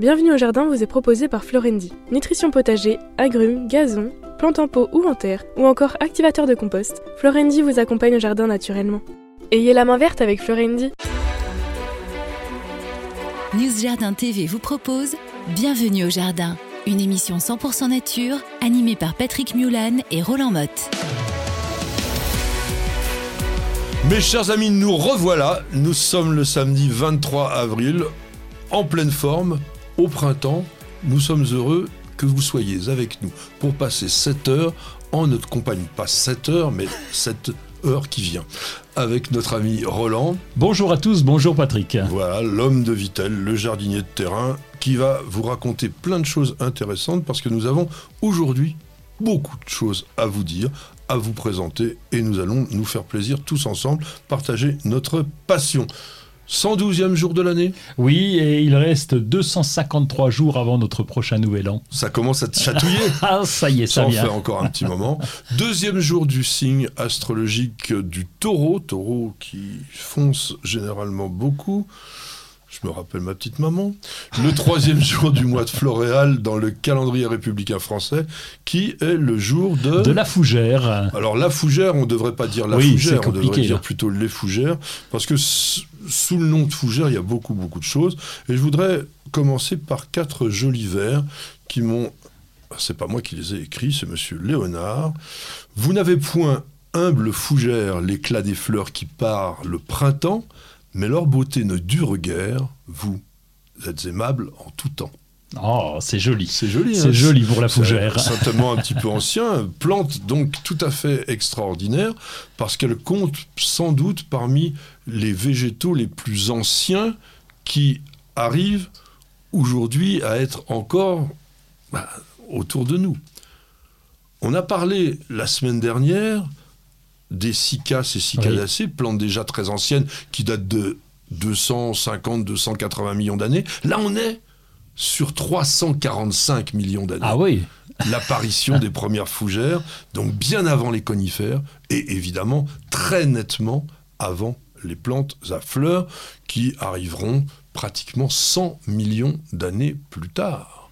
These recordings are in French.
Bienvenue au jardin vous est proposé par Florendi. Nutrition potager, agrumes, gazon, plantes en pot ou en terre, ou encore activateur de compost, Florendi vous accompagne au jardin naturellement. Ayez la main verte avec Florendi. News Jardin TV vous propose Bienvenue au jardin, une émission 100% nature animée par Patrick Mulan et Roland Motte. Mes chers amis, nous revoilà. Nous sommes le samedi 23 avril, en pleine forme, au printemps. Nous sommes heureux que vous soyez avec nous pour passer 7 heures en notre compagnie. Pas 7 heures, mais 7 heures qui vient. Avec notre ami Roland. Bonjour à tous, bonjour Patrick. Voilà, l'homme de Vitel, le jardinier de terrain, qui va vous raconter plein de choses intéressantes parce que nous avons aujourd'hui beaucoup de choses à vous dire, à vous présenter et nous allons nous faire plaisir tous ensemble, partager notre passion. 112e jour de l'année Oui, et il reste 253 jours avant notre prochain nouvel an. Ça commence à te chatouiller Ah, ça y est, ça, ça en vient. fait encore un petit moment. Deuxième jour du signe astrologique du taureau, taureau qui fonce généralement beaucoup. Je me rappelle ma petite maman. Le troisième jour du mois de Floréal dans le calendrier républicain français, qui est le jour de... De la fougère. Alors la fougère, on ne devrait pas dire la Oui, fougère, on devrait dire là. plutôt les fougères, parce que sous le nom de fougère, il y a beaucoup, beaucoup de choses. Et je voudrais commencer par quatre jolis vers qui m'ont... C'est pas moi qui les ai écrits, c'est monsieur Léonard. Vous n'avez point humble fougère l'éclat des fleurs qui part le printemps, mais leur beauté ne dure guère, vous êtes aimable en tout temps. Oh, c'est joli. C'est joli, hein C'est joli pour la c'est fougère. Certainement un petit peu ancien. Plante donc tout à fait extraordinaire parce qu'elle compte sans doute parmi les végétaux les plus anciens qui arrivent aujourd'hui à être encore bah, autour de nous. On a parlé la semaine dernière des cicas et cicadacées, plantes déjà très anciennes qui datent de 250-280 millions d'années. Là, on est sur 345 millions d'années Ah oui, l'apparition des premières fougères, donc bien avant les conifères, et évidemment très nettement avant les plantes à fleurs, qui arriveront pratiquement 100 millions d'années plus tard.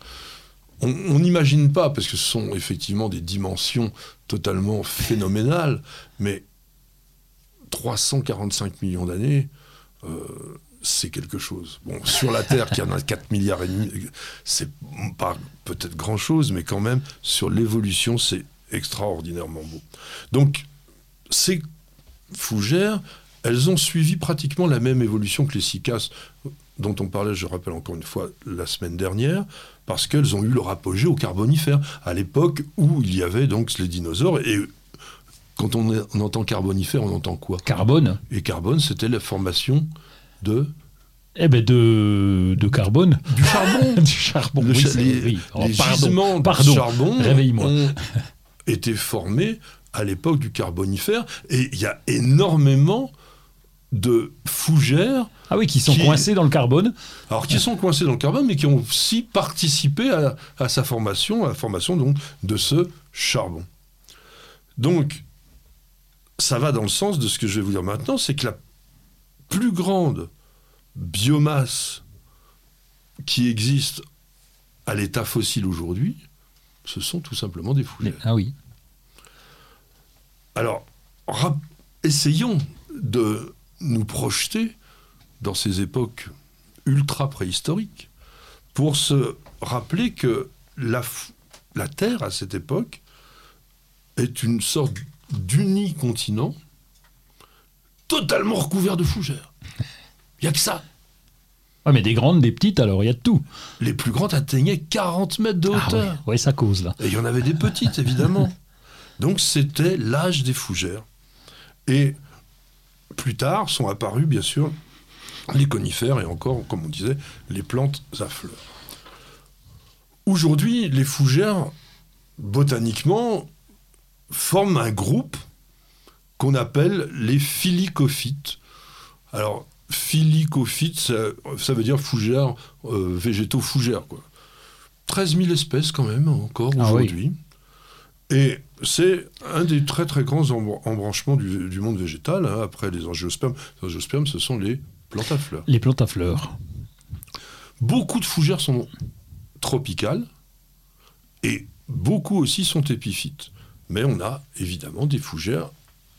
On n'imagine pas, parce que ce sont effectivement des dimensions totalement phénoménales, mais 345 millions d'années, euh, c'est quelque chose. Bon, sur la Terre, qui en a 4 milliards et demi, c'est pas peut-être grand-chose, mais quand même, sur l'évolution, c'est extraordinairement beau. Donc, ces fougères, elles ont suivi pratiquement la même évolution que les cicas dont on parlait, je rappelle encore une fois, la semaine dernière, parce qu'elles ont eu leur apogée au Carbonifère, à l'époque où il y avait donc les dinosaures. Et quand on, est- on entend Carbonifère, on entend quoi? Carbone. Et carbone, c'était la formation de Eh ben de, de carbone. du charbon. du charbon. Le oui, cha- les oui. Oh, les pardon, gisements pardon. de charbon Réveille-moi. ont été formés à l'époque du Carbonifère. Et il y a énormément de fougères, Ah oui, qui sont Qui- coincés dans le carbone. alors qui sont coincées dans le carbone, mais qui ont aussi participé à, à sa formation, à la formation donc de ce charbon. Donc, ça va dans le sens de ce que je vais vous dire maintenant, c'est que la plus grande biomasse qui existe à l'état fossile aujourd'hui, ce sont tout simplement des fougères. Ah oui. Alors, essayons de nous projeter dans ces époques ultra préhistoriques pour se rappeler que la, la Terre, à cette époque, est une sorte d'unique continent totalement recouvert de fougères. Il n'y a que ça. Ah mais des grandes, des petites, alors il y a de tout. Les plus grandes atteignaient 40 mètres de Ah hauteur. ouais, ça cause là. Et il y en avait des petites, évidemment. Donc c'était l'âge des fougères. Et plus tard sont apparus, bien sûr, les conifères et encore, comme on disait, les plantes à fleurs. Aujourd'hui, les fougères, botaniquement, forment un groupe qu'on appelle les philicophytes. Alors, philicophytes, ça, ça veut dire fougères, euh, végétaux fougères, quoi. 13 000 espèces quand même, encore Ah oui. aujourd'hui. Et c'est un des très très grands embr- embranchements du, du monde végétal, hein, après les angiospermes. Les angiospermes, ce sont les plantes à fleurs. Les plantes à fleurs. Beaucoup de fougères sont tropicales et beaucoup aussi sont épiphytes. Mais on a évidemment des fougères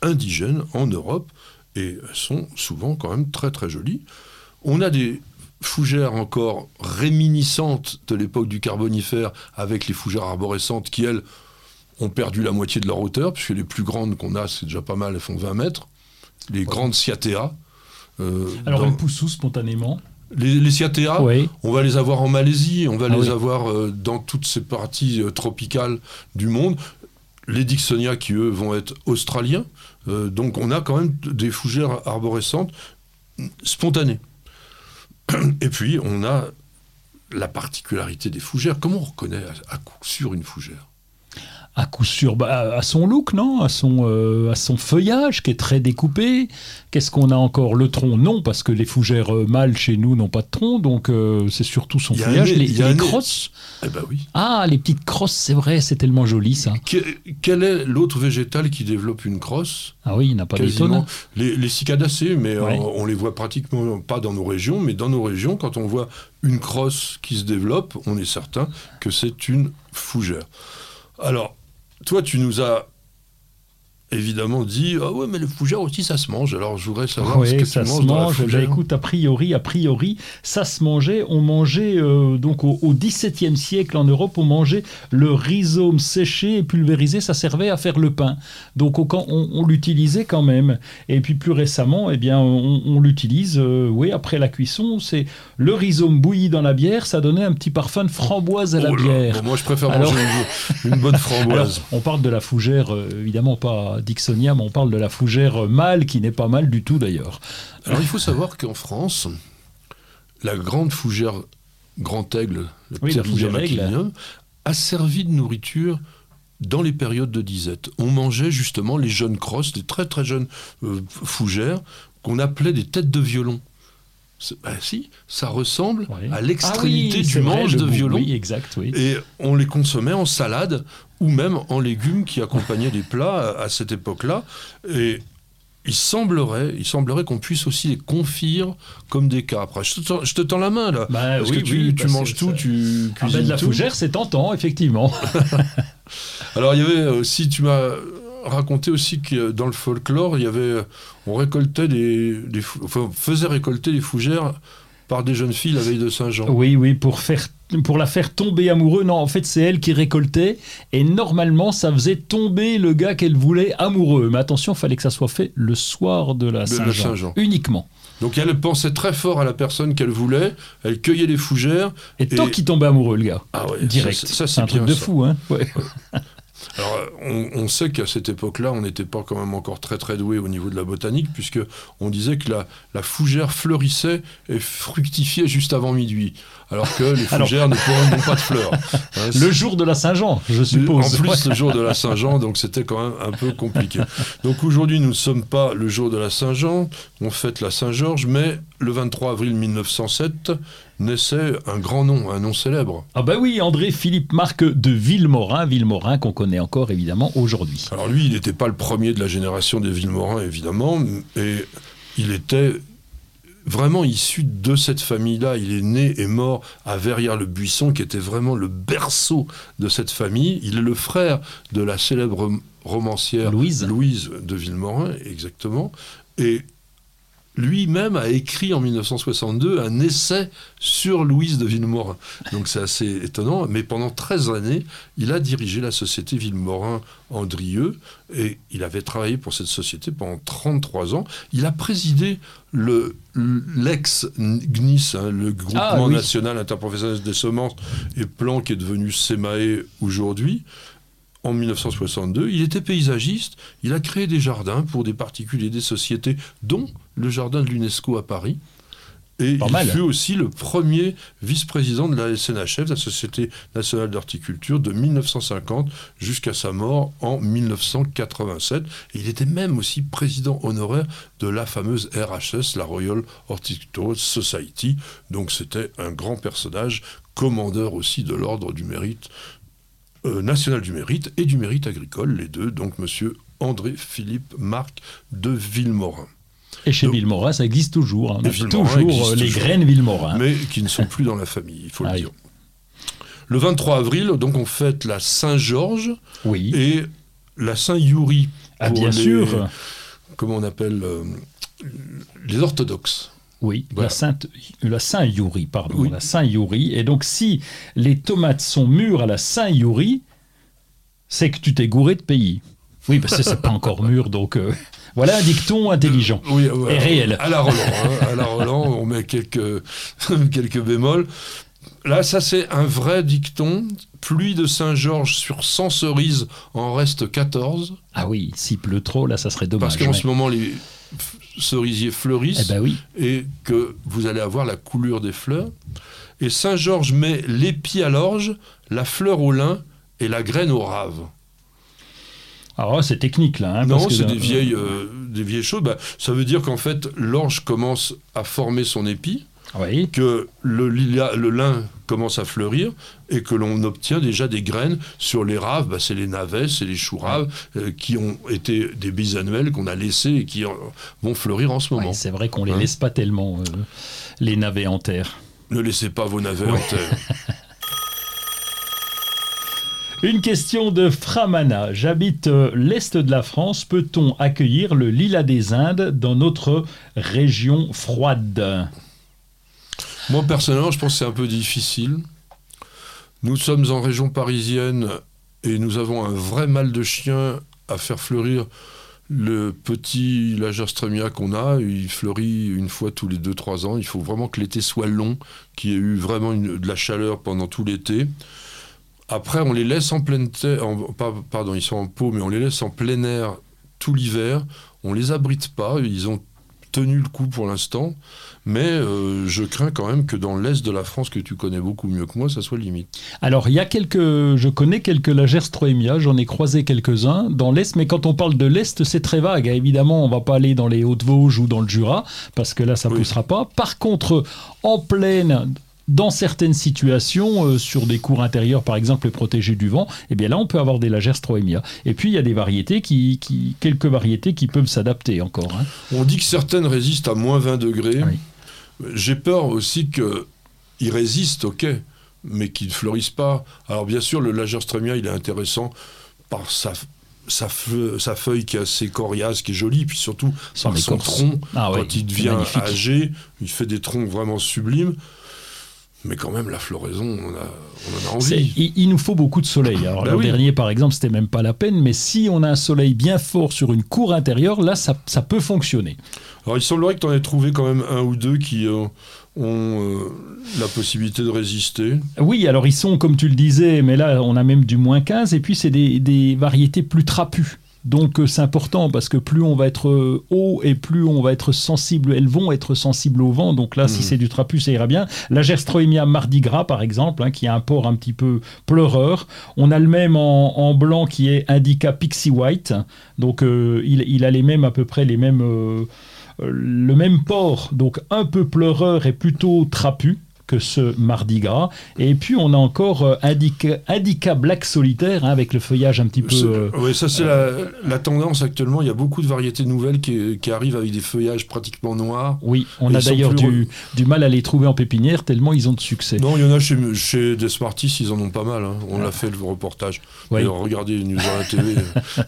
indigènes en Europe et elles sont souvent quand même très très jolies. On a des fougères encore réminiscentes de l'époque du Carbonifère avec les fougères arborescentes qui, elles, ont perdu la moitié de leur hauteur, puisque les plus grandes qu'on a, c'est déjà pas mal, elles font 20 mètres. Les grandes Cyathea. euh, Alors, elles poussent où spontanément? Les, les on va les avoir en Malaisie, on va ah les avoir euh, dans toutes ces parties euh, tropicales du monde. Les Dixonia, qui eux vont être australiens. donc on a quand même des fougères arborescentes spontanées. Et puis on a la particularité des fougères. Comment on reconnaît à coup sûr une fougère? À coup sûr bah, à son look, non? À son, euh, à son feuillage qui est très découpé. Qu'est-ce qu'on a encore? Le tronc, non, parce que les fougères euh, mâles chez nous n'ont pas de tronc, donc euh, c'est surtout son feuillage. les, les crosses eh ben oui. Ah, les petites crosses, c'est vrai, c'est tellement joli ça. quel est l'autre végétal qui développe une crosse? Ah oui, il n'a pas d'étonne. Les, les cicadacées, mais on, on, les voit pratiquement pas dans nos régions, mais dans nos régions, quand on voit une crosse qui se développe, on est certain que c'est une fougère. Alors, toi, tu nous as évidemment dit ah ouais mais le fougère aussi ça se mange alors je voudrais savoir ce que ça tu se mange. Bah, écoute a priori a priori ça se mangeait. On mangeait euh, donc au, XVIIe siècle en Europe on mangeait le rhizome séché et pulvérisé ça servait à faire le pain. Donc on, on, l'utilisait quand même. Et puis plus récemment eh bien on, l'utilise euh, oui après la cuisson. C'est le rhizome bouilli dans la bière ça donnait un petit parfum de framboise à la oh bière. moi je préfère manger une, bonne framboise. on parle de la fougère euh, évidemment pas Dixonia, mais on parle de la fougère mâle qui n'est pas mal du tout d'ailleurs. Alors il faut savoir qu'en France, la grande fougère grand aigle, la fougère a servi de nourriture dans les périodes de disette. On mangeait justement les jeunes crosses, des très très jeunes euh, fougères, qu'on appelait des têtes de violon. Ben si, ça ressemble à l'extrémité ah du manche de violon. exact, Et on les consommait en salade ou même en légumes qui accompagnaient les plats à, cette époque-là. Et il semblerait, il semblerait qu'on puisse aussi les confire comme des capres. Je te, tends, la main là, bah parce que tu, tu manges tout, tu ah ben, de la fougère, c'est tentant, effectivement. Alors il y avait aussi, tu m'as raconté aussi que dans le folklore, il y avait, on récoltait des, enfin, faisait récolter les fougères par des jeunes filles la veille de Saint-Jean. Oui, oui, pour faire pour la faire tomber amoureux. Non, en fait, c'est elle qui récoltait. Et normalement, ça faisait tomber le gars qu'elle voulait amoureux. Mais attention, il fallait que ça soit fait le soir de la Saint-Jean. uniquement. Donc elle pensait très fort à la personne qu'elle voulait. Elle cueillait les fougères. Et, tant qu'il tombait amoureux, le gars. Ah ouais, Direct. Ça, c'est un truc de fou, hein. Alors, on, sait qu'à cette époque-là, on n'était pas quand même encore très très doué au niveau de la botanique, puisque on disait que la, la fougère fleurissait et fructifiait juste avant minuit, alors que les fougères ne pourront pas de fleurs. Hein, le jour de la Saint-Jean, je suppose. En plus, le jour de la Saint-Jean, donc c'était quand même un peu compliqué. Donc aujourd'hui, nous ne sommes pas le jour de la Saint-Jean, on fête la Saint-Georges, mais le 23 avril 1907, naissait un grand nom, un nom célèbre. Ah bah oui, André Philippe Marc de Villemorin, Villemorin qu'on connaît encore évidemment aujourd'hui. Alors lui, il n'était pas le premier de la génération des Villemorin évidemment, et il était vraiment issu de cette famille-là. Il est né et mort à Verrières-le-Buisson, qui était vraiment le berceau de cette famille. Il est le frère de la célèbre romancière Louise, Louise de Villemorin, exactement. Et lui-même a écrit en 1962 un essai sur Louise de Villemorin. Donc c'est assez étonnant, mais pendant 13 années, il a dirigé la société Villemorin-Andrieux et il avait travaillé pour cette société pendant 33 ans. Il a présidé le l'ex-GNIS, hein, le Groupement ah National Interprofessionnel des Semences et Plants, qui est devenu SEMAE aujourd'hui en 1962. Il était paysagiste, il a créé des jardins pour des particuliers, des sociétés, dont le jardin de l'UNESCO à Paris. Et il fut aussi le premier vice-président de la SNHF, la Société nationale d'horticulture, de 1950 jusqu'à sa mort en 1987. Et il était même aussi président honoraire de la fameuse RHS, la Royal Horticultural Society. Donc c'était un grand personnage, commandeur aussi de l'ordre du mérite national du mérite et du mérite agricole, les deux, donc monsieur André Philippe Marc de Villemorin. Et chez Villemorin, ça existe toujours. hein. On a toujours existe euh, les toujours. graines Villemorin. mais qui ne sont plus dans la famille, il faut Ah le oui. dire. Le 23 avril, donc on fête la Saint-Georges Oui. et la Saint-Yuri. ah, bien les- sûr. Comment on appelle euh, les orthodoxes. Oui, Voilà. la Sainte, la Saint-Yuri, pardon, Oui. la Saint-Yuri. Et donc, si les tomates sont mûres à la Saint-Yuri, c'est que tu t'es gouré de pays. Oui, parce que c'est pas encore mûr, donc euh, voilà un dicton intelligent. Oui, ouais, Et réel. À la Roland, hein, à la Roland, on met quelques, quelques bémols. Là, ça c'est un vrai dicton. Pluie de Saint-Georges sur 100 cerises en reste 14. Ah oui, s'il pleut trop, là, ça serait dommage. Parce qu'en ouais. ce moment, les cerisiers fleurissent. Eh ben oui. et que vous allez avoir la coulure des fleurs. Et Saint Georges met l'épi à l'orge, la fleur au lin et la graine au rave. Alors, c'est technique, là. hein, non, c'est des vieilles, euh, des vieilles choses. Bah, ça veut dire qu'en fait, l'orge commence à former son épi, Oui. que le lin commence à fleurir et que l'on obtient déjà des graines sur les raves. Bah, c'est les navets, c'est les choux raves euh, qui ont été des bisannuels qu'on a laissés et qui euh, vont fleurir en ce moment. Ouais, c'est vrai qu'on les Hein laisse pas tellement, euh, les navets en terre. ne laissez pas vos navets Ouais. en terre. Une question de Framana. J'habite l'Est de la France. Peut-on accueillir le lilas des Indes dans notre région froide? Moi, personnellement, je pense que c'est un peu difficile. Nous sommes en région parisienne et nous avons un vrai mal de chien à faire fleurir le petit Lagerstremia qu'on a. Il fleurit une fois tous les 2-3 ans. Il faut vraiment que l'été soit long, qu'il y ait eu vraiment de la chaleur pendant tout l'été. Après, on les laisse en pleine terre, pardon, ils sont en pot, mais on les laisse en plein air tout l'hiver. On les abrite pas. Ils ont tenu le coup pour l'instant. Mais euh, je crains quand même que dans l'est de la France, que tu connais beaucoup mieux que moi, ça soit limite. Alors, il y a quelques. Je connais quelques Lagerstroemia, j'en ai croisé quelques-uns dans l'Est, mais quand on parle de l'Est, c'est très vague. Évidemment, on va pas aller dans les Hautes-Vosges ou dans le Jura, parce que là, ça ne Oui. poussera pas. Par contre, en plaine. Dans certaines situations, euh, sur des cours intérieurs par exemple et protégés du vent, eh bien là on peut avoir des Lagerstroemia. Et puis il y a des variétés qui, qui quelques variétés qui peuvent s'adapter encore. hein. On dit que certaines résistent à moins 20 degrés. Oui. J'ai peur aussi qu'ils résistent, ok, mais qu'ils ne fleurissent pas. Alors bien sûr, le Lagerstremia, il est intéressant par sa, sa, feu- sa feuille qui est assez coriace, qui est jolie, puis surtout par son tronc. Ah quand il devient âgé, il fait des troncs vraiment sublimes. Mais quand même, la floraison, on, a, on en a envie. il, il nous faut beaucoup de soleil. Alors Bah l'an oui. dernier, par exemple, c'était même pas la peine, mais si on a un soleil bien fort sur une cour intérieure, là, ça, ça peut fonctionner. Alors il semblerait que tu en aies trouvé quand même un ou deux qui euh, ont euh, la possibilité de résister. Oui, alors ils sont, comme tu le disais, mais là, on a même du moins 15, et puis c'est des, des variétés plus trapues. Donc euh, c'est important parce que plus on va être euh, haut et plus on va être sensible, elles vont être sensibles au vent. Donc là, si Mhm. c'est du trapu, ça ira bien. La Gerstroemia Mardi Gras, par exemple, hein, qui a un port un petit peu pleureur. On a le même en, en blanc qui est Indica Pixie White. Donc euh, il, il a les mêmes, à peu près les mêmes, euh, le même port. Donc un peu pleureur et plutôt trapu que ce Mardi Gras. Et puis on a encore euh, Indica, Indica Black Solitaire hein, avec le feuillage un petit peu. Euh, ouais, ça c'est la, la tendance actuellement. Il y a beaucoup de variétés nouvelles qui, qui arrivent avec des feuillages pratiquement noirs. Oui, on a d'ailleurs du, du mal à les trouver en pépinière tellement ils ont de succès. Non, il y en a chez, chez Desmartis, ils en ont pas mal. hein. On l'a fait le reportage. Oui. Regardez les news à la télé.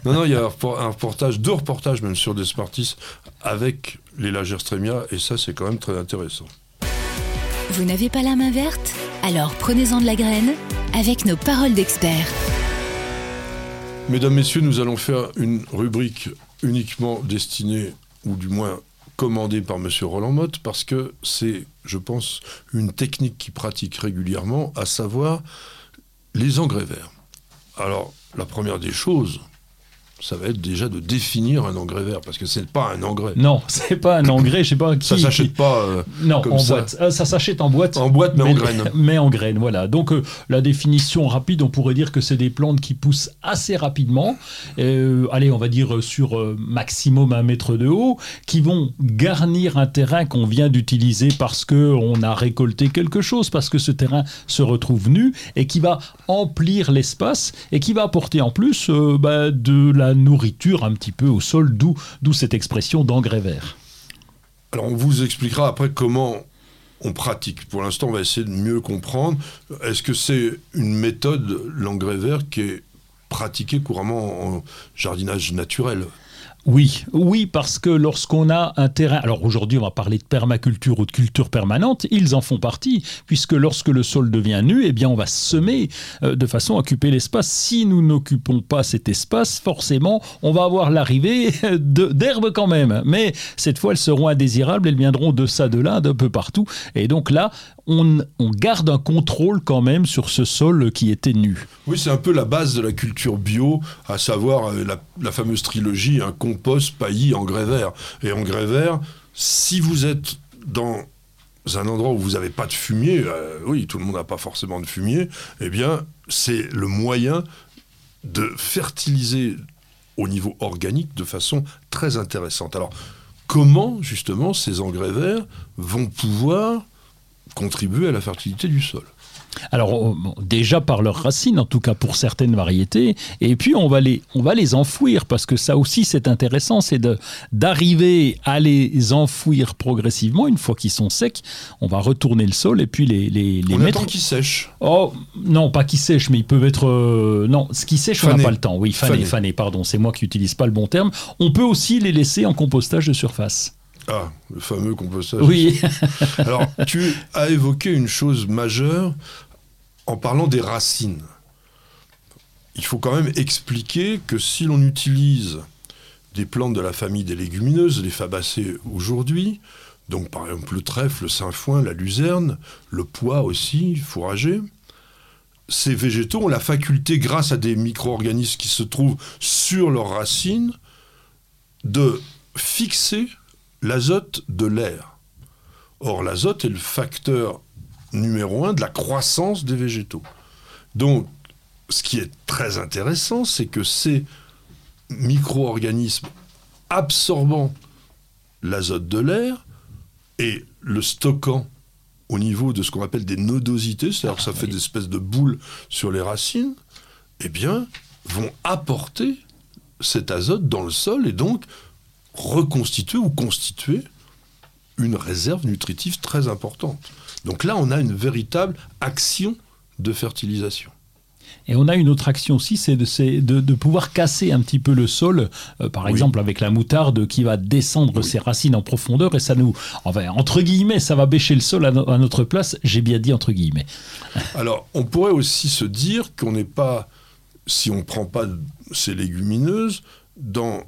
non, non, il y a un repor- un reportage, deux reportages même sur Desmartis avec les Lagerstremia et ça c'est quand même très intéressant. Vous n'avez pas la main verte? Alors prenez-en de la graine avec nos paroles d'experts. Mesdames, Messieurs, nous allons faire une rubrique uniquement destinée, ou du moins commandée par Monsieur Roland Motte, parce que c'est, je pense, une technique qu'il pratique régulièrement, à savoir les engrais verts. Alors, la première des choses, ça va être déjà de définir un engrais vert, parce que c'est pas un engrais. Non, c'est pas un engrais, je sais pas qui. Ça s'achète pas euh, Non, comme en ça. boîte. Euh, ça s'achète en boîte. en boîte, mais, en graines. Mais en graines, voilà. Donc euh, la définition rapide, on pourrait dire que c'est des plantes qui poussent assez rapidement. Euh, allez, on va dire euh, sur maximum un mètre de haut, qui vont garnir un terrain qu'on vient d'utiliser parce que on a récolté quelque chose, parce que ce terrain se retrouve nu et qui va emplir l'espace et qui va apporter en plus bah, de la nourriture un petit peu au sol, d'où d'où cette expression d'engrais vert. Alors on vous expliquera après comment on pratique. Pour l'instant, on va essayer de mieux comprendre. Est-ce que c'est une méthode, l'engrais vert, qui est pratiquée couramment en jardinage naturel? Oui, oui, parce que lorsqu'on a un terrain, alors aujourd'hui on va parler de permaculture ou de culture permanente, ils en font partie, puisque lorsque le sol devient nu, eh bien on va semer euh, de façon à occuper l'espace. Si nous n'occupons pas cet espace, forcément on va avoir l'arrivée d'herbes quand même, mais cette fois elles seront indésirables, elles viendront de ça, de là, d'un peu partout, et donc là on, garde un contrôle quand même sur ce sol qui était nu. Oui, c'est un peu la base de la culture bio, à savoir euh, la, fameuse trilogie, un compost, paillis, engrais vert. Et engrais vert, si vous êtes dans un endroit où vous n'avez pas de fumier, euh, oui, tout le monde n'a pas forcément de fumier, eh bien, c'est le moyen de fertiliser au niveau organique de façon très intéressante. Alors, comment, justement, ces engrais verts vont pouvoir contribuer à la fertilité du sol. Alors déjà par leurs racines, en tout cas pour certaines variétés, et puis on va les, on va les enfouir parce que ça aussi c'est intéressant, c'est d'arriver à les enfouir progressivement une fois qu'ils sont secs. On va retourner le sol et puis les, les, les on mettre. qu'ils sèchent. Oh non, pas qu'ils sèchent, mais ils peuvent être euh, non, ce qui sèche on n'a pas le temps. Oui, fané, fané, pardon, c'est moi qui n'utilise pas le bon terme. On peut aussi les laisser en compostage de surface. Ah, le fameux compostage. Oui. Alors, tu as évoqué une chose majeure en parlant des racines. Il faut quand même expliquer que si l'on utilise des plantes de la famille des légumineuses, les fabacées aujourd'hui, donc par exemple le trèfle, le sainfoin, la luzerne, le pois aussi, fourragé, ces végétaux ont la faculté, grâce à des micro-organismes qui se trouvent sur leurs racines, de fixer l'azote de l'air. Or, l'azote est le facteur numéro un de la croissance des végétaux. Donc, ce qui est très intéressant, c'est que ces micro-organismes absorbant l'azote de l'air et le stockant au niveau de ce qu'on appelle des nodosités, c'est-à-dire que ça fait des espèces de boules sur les racines, eh bien, vont apporter cet azote dans le sol et donc reconstituer ou constituer une réserve nutritive très importante. Donc là, on a une véritable action de fertilisation. Et on a une autre action aussi, c'est de, de, pouvoir casser un petit peu le sol, euh, par exemple avec la moutarde qui va descendre ses racines en profondeur et ça nous, enfin, entre guillemets, ça va bêcher le sol à, à notre place. J'ai bien dit entre guillemets. Alors, on pourrait aussi se dire qu'on n'est pas, si on ne prend pas ces légumineuses, dans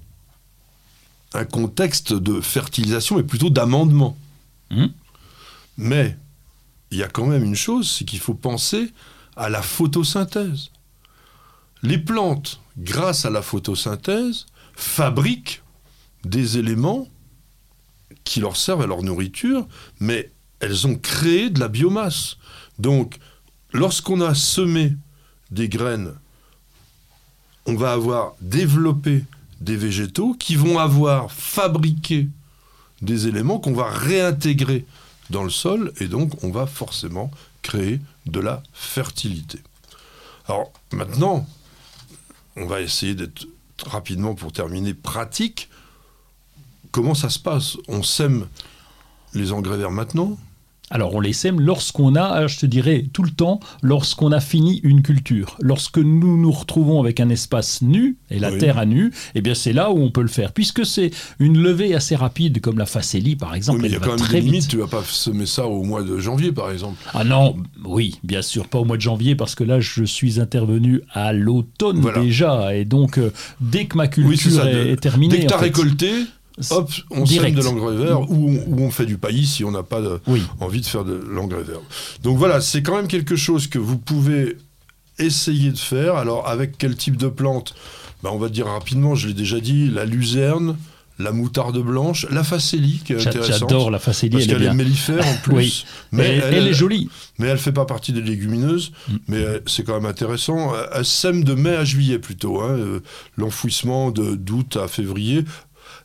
un contexte de fertilisation et plutôt d'amendement. Hmm. Mais il y a quand même une chose, c'est qu'il faut penser à la photosynthèse. Les plantes, grâce à la photosynthèse, fabriquent des éléments qui leur servent à leur nourriture, mais elles ont créé de la biomasse. Donc, lorsqu'on a semé des graines, on va avoir développé des végétaux qui vont avoir fabriqué des éléments qu'on va réintégrer dans le sol et donc on va forcément créer de la fertilité. Alors maintenant, on va essayer d'être rapidement pour terminer pratique. Comment ça se passe? On sème les engrais verts maintenant? Alors on les sème lorsqu'on a, je te dirais tout le temps, lorsqu'on a fini une culture. Lorsque nous nous retrouvons avec un espace nu et la terre à nu, eh bien c'est là où on peut le faire. Puisque c'est une levée assez rapide comme la facélie par exemple. Oui, mais il y a quand même des limites, tu vas pas semer ça au mois de janvier par exemple. Ah non, oui, bien sûr, pas au mois de janvier parce que là je suis intervenu à l'automne déjà. Et donc euh, dès que ma culture est, terminée... Dès que tu as récolté hop, on sème de l'engrais vert ou, on fait du paillis si on n'a pas envie de faire de l'engrais vert. Donc voilà, c'est quand même quelque chose que vous pouvez essayer de faire. Alors avec quel type de plante? Ben, On va dire rapidement, je l'ai déjà dit, la luzerne, la moutarde blanche, la facélie qui est intéressante. J'adore la facélie, parce qu'elle est, mellifère en plus. Mais elle, est jolie. Mais elle fait pas partie des légumineuses, mm. mais euh, c'est quand même intéressant. Elle sème de mai à juillet plutôt, hein, euh, l'enfouissement de d'août à février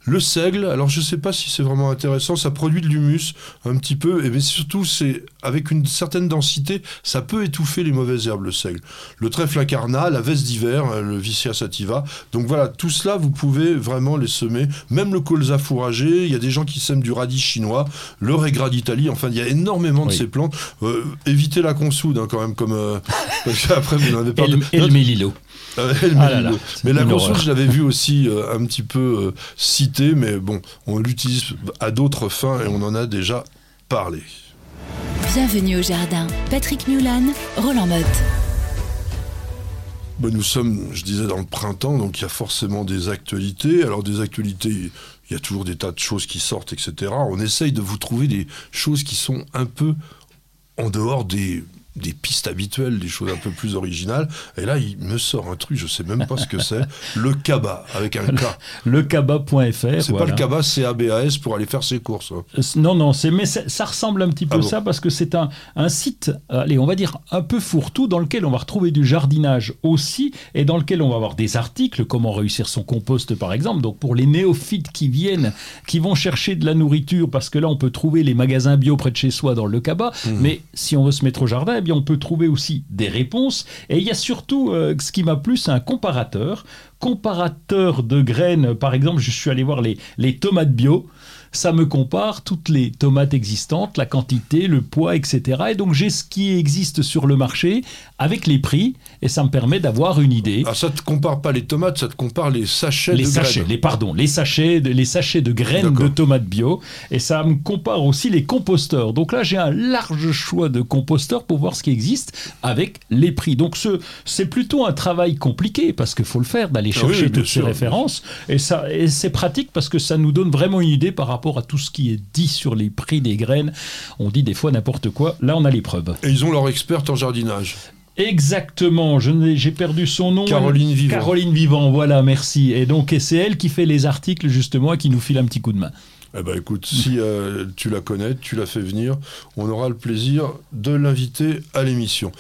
Le seigle, alors je ne sais pas si c'est vraiment intéressant, ça produit de l'humus un petit peu, et mais surtout c'est avec une certaine densité, ça peut étouffer les mauvaises herbes, le seigle. Le trèfle incarnat, la veste d'hiver, euh, le vicia sativa. Donc voilà, tout cela, vous pouvez vraiment les semer. Même le colza fourragé, il y a des gens qui sèment du radis chinois, le régrat d'Italie, enfin il y a énormément de ces plantes. Euh, évitez la consoude hein, quand même, comme... Euh, parce qu'après vous n'en avez pas... Et le mélilo. Ah mais la console, je l'avais vu aussi euh, un petit peu euh, cité, mais bon, on l'utilise à d'autres fins et on en a déjà parlé. Bienvenue au jardin. Patrick Mulan, Roland Motte. Ben, nous sommes, je disais, dans le printemps, donc il y a forcément des actualités. Alors des actualités, il y a toujours des tas de choses qui sortent, etc. On essaye de vous trouver des choses qui sont un peu en dehors des, des pistes habituelles, des choses un peu plus originales. Et là, il me sort un truc, je sais même pas ce que c'est. Le Kaba, avec un K. Le Kaba.fr. C'est pas le Kaba, c'est ABAS pour aller faire ses courses. Hein. Euh, non, non, mais ça, ressemble un petit peu à ah ça parce que c'est un, un site, allez, on va dire un peu fourre-tout, dans lequel on va retrouver du jardinage aussi et dans lequel on va avoir des articles, comment réussir son compost par exemple. Donc pour les néophytes qui viennent, qui vont chercher de la nourriture, parce que là on peut trouver les magasins bio près de chez soi dans le Kaba, mmh. mais si on veut se mettre au jardin, on peut trouver aussi des réponses. Et il y a surtout, euh, ce qui m'a plu, c'est un comparateur. Comparateur de graines, par exemple, je suis allé voir les tomates bio ça me compare toutes les tomates existantes, la quantité, le poids, etc. Et donc j'ai ce qui existe sur le marché avec les prix et ça me permet d'avoir une idée. Ah, ça te compare pas les tomates, ça te compare les sachets les de sachets, graines. Les pardon, les sachets, de, les sachets de graines de tomates bio et ça me compare aussi les composteurs. Donc là j'ai un large choix de composteurs pour voir ce qui existe avec les prix. Donc ce c'est plutôt un travail compliqué parce qu'il faut le faire d'aller ah chercher toutes ces références et ça et c'est pratique parce que ça nous donne vraiment une idée par rapport à tout ce qui est dit sur les prix des graines. On dit des fois n'importe quoi. Là on a les preuves. Et ils ont leur experte en jardinage. Exactement, j'ai perdu son nom. Caroline Vivant. Caroline Vivant, voilà, merci. Et donc, c'est elle qui fait les articles, justement, et qui nous file un petit coup de main. Eh ben écoute, si euh, tu la connais, tu la fais venir, on aura le plaisir de l'inviter à l'émission.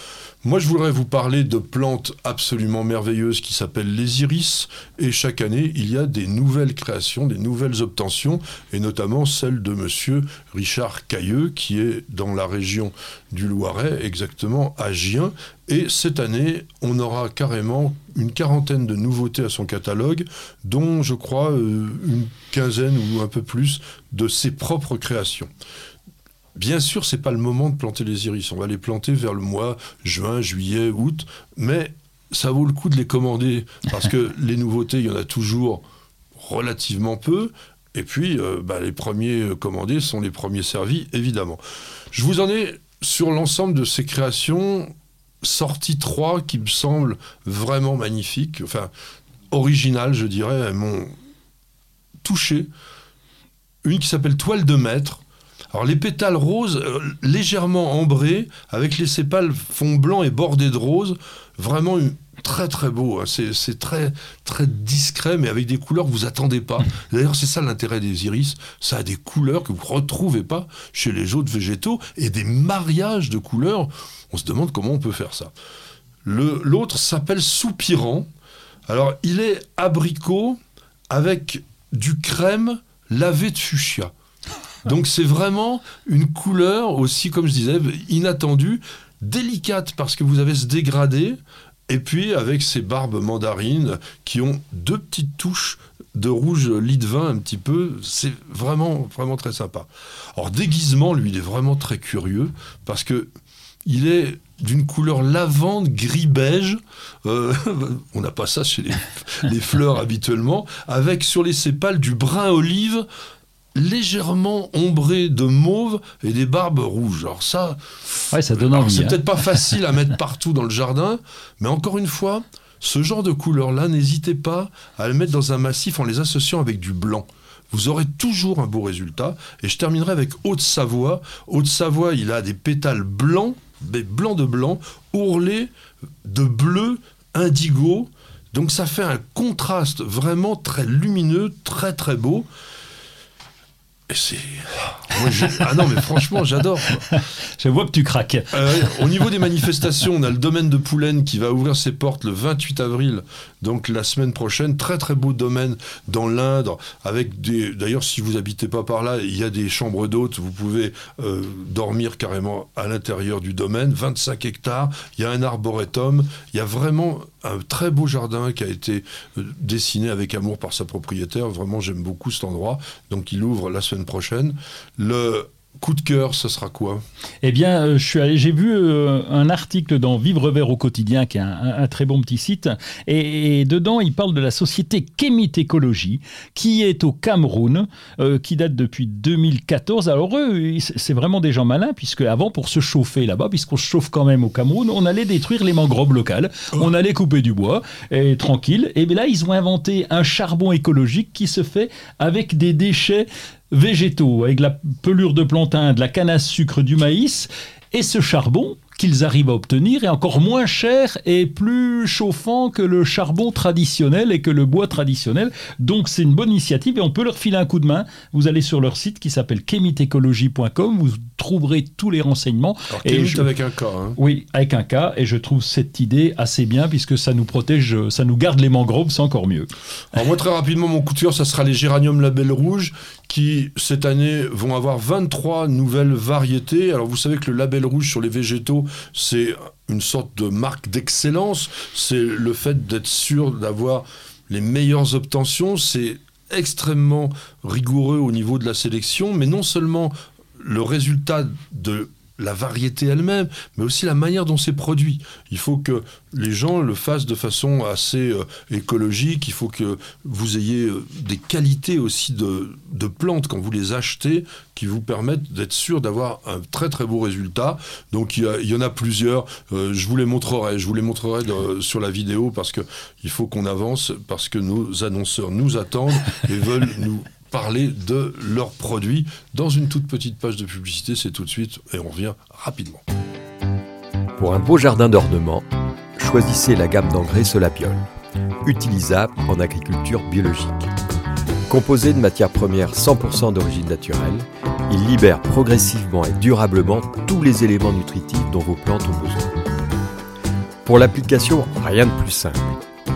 Moi, je voudrais vous parler de plantes absolument merveilleuses qui s'appellent les iris. Et chaque année, il y a des nouvelles créations, des nouvelles obtentions, et notamment celle de monsieur Richard Cailleux, qui est dans la région du Loiret, exactement à Gien. Et cette année, on aura carrément une quarantaine de nouveautés à son catalogue, dont je crois euh, une quinzaine ou un peu plus de ses propres créations. Bien sûr, c'est pas le moment de planter les iris. On va les planter vers le mois juin, juillet, août, mais ça vaut le coup de les commander parce que les nouveautés, il y en a toujours relativement peu. Et puis, euh, bah, les premiers commandés sont les premiers servis, évidemment. Je vous en ai sur l'ensemble de ces créations sorti trois qui me semblent vraiment magnifiques, enfin originales, je dirais. Elles m'ont touché. Une qui s'appelle Toile de maître alors les pétales roses, euh, légèrement ambrés, avec les sépales fond blanc et bordés de rose, vraiment très très beau. Hein. C'est très très discret, mais avec des couleurs que vous attendez pas. D'ailleurs, c'est ça l'intérêt des iris. Ça a des couleurs que vous retrouvez pas chez les autres végétaux et des mariages de couleurs. On se demande comment on peut faire ça. L'autre s'appelle soupirant. Alors, il est abricot avec du crème lavé de fuchsia. Donc c'est vraiment une couleur aussi, comme je disais, inattendue, délicate parce que vous avez ce dégradé, et puis avec ces barbes mandarines qui ont deux petites touches de rouge lit de vin un petit peu, c'est vraiment vraiment très sympa. Alors déguisement, lui, il est vraiment très curieux parce que il est d'une couleur lavande gris beige. Euh, on n'a pas ça chez les, les, fleurs habituellement, avec sur les sépales du brun olive légèrement ombré de mauve et des barbes rouges. Alors ça, ça donne C'est hein. peut-être pas facile à mettre partout dans le jardin, mais encore une fois, ce genre de couleur-là, n'hésitez pas à le mettre dans un massif en les associant avec du blanc. Vous aurez toujours un beau résultat. Et je terminerai avec Haute-Savoie. Haute-Savoie, il a des pétales blancs, des blancs de blanc, ourlés de bleu indigo. Donc ça fait un contraste vraiment très lumineux, très très beau. Et ah non, mais franchement, j'adore. Je vois que tu craques. Euh, au niveau des manifestations, on a le domaine de Poulaine qui va ouvrir ses portes le 28 avril, donc la semaine prochaine. Très très beau domaine dans l'Indre, avec des. D'ailleurs, si vous habitez pas par là, il y a des chambres d'hôtes. Vous pouvez euh, dormir carrément à l'intérieur du domaine. 25 hectares. Il y a un arboretum. Il y a vraiment un très beau jardin qui a été euh, dessiné avec amour par sa propriétaire. Vraiment, j'aime beaucoup cet endroit. Donc, il ouvre la semaine prochaine. Le coup de cœur, ce sera quoi Eh bien, euh, je suis allé, j'ai vu euh, un article dans Vivre Vert au quotidien, qui est un, très bon petit site, et, dedans, il parle de la société Kémit Écologie, qui est au Cameroun, euh, qui date depuis 2014. Alors eux, c'est vraiment des gens malins, puisque avant, pour se chauffer là-bas, puisqu'on se chauffe quand même au Cameroun, on allait détruire les mangroves locales, oh. on allait couper du bois, et tranquille. Et bien là, ils ont inventé un charbon écologique qui se fait avec des déchets végétaux, avec la pelure de plantain, de la canne à sucre, du maïs, et ce charbon, qu'ils arrivent à obtenir est encore moins cher et plus chauffant que le charbon traditionnel et que le bois traditionnel. Donc c'est une bonne initiative et on peut leur filer un coup de main. Vous allez sur leur site qui s'appelle chemitecologie.com, vous trouverez tous les renseignements. Alors, et je... avec un cas. Hein. Oui, avec un cas et je trouve cette idée assez bien puisque ça nous protège, ça nous garde les mangroves, c'est encore mieux. Alors moi très rapidement mon coup de cœur, ça sera les géraniums label rouge qui cette année vont avoir 23 nouvelles variétés. Alors vous savez que le label rouge sur les végétaux, c'est une sorte de marque d'excellence. C'est le fait d'être sûr d'avoir les meilleures obtentions. C'est extrêmement rigoureux au niveau de la sélection, mais non seulement le résultat de la variété elle-même, mais aussi la manière dont c'est produit. Il faut que les gens le fassent de façon assez euh, écologique, il faut que vous ayez euh, des qualités aussi de, plantes quand vous les achetez qui vous permettent d'être sûr d'avoir un très très beau résultat. Donc il y, en a plusieurs, euh, je vous les montrerai, je vous les montrerai sur la vidéo parce qu'il faut qu'on avance, parce que nos annonceurs nous attendent et veulent nous parler de leurs produits dans une toute petite page de publicité. C'est tout de suite et on revient rapidement. Pour un beau jardin d'ornement, choisissez la gamme d'engrais Solapiol, utilisable en agriculture biologique. Composé de matières premières 100% d'origine naturelle, il libère progressivement et durablement tous les éléments nutritifs dont vos plantes ont besoin. Pour l'application, rien de plus simple.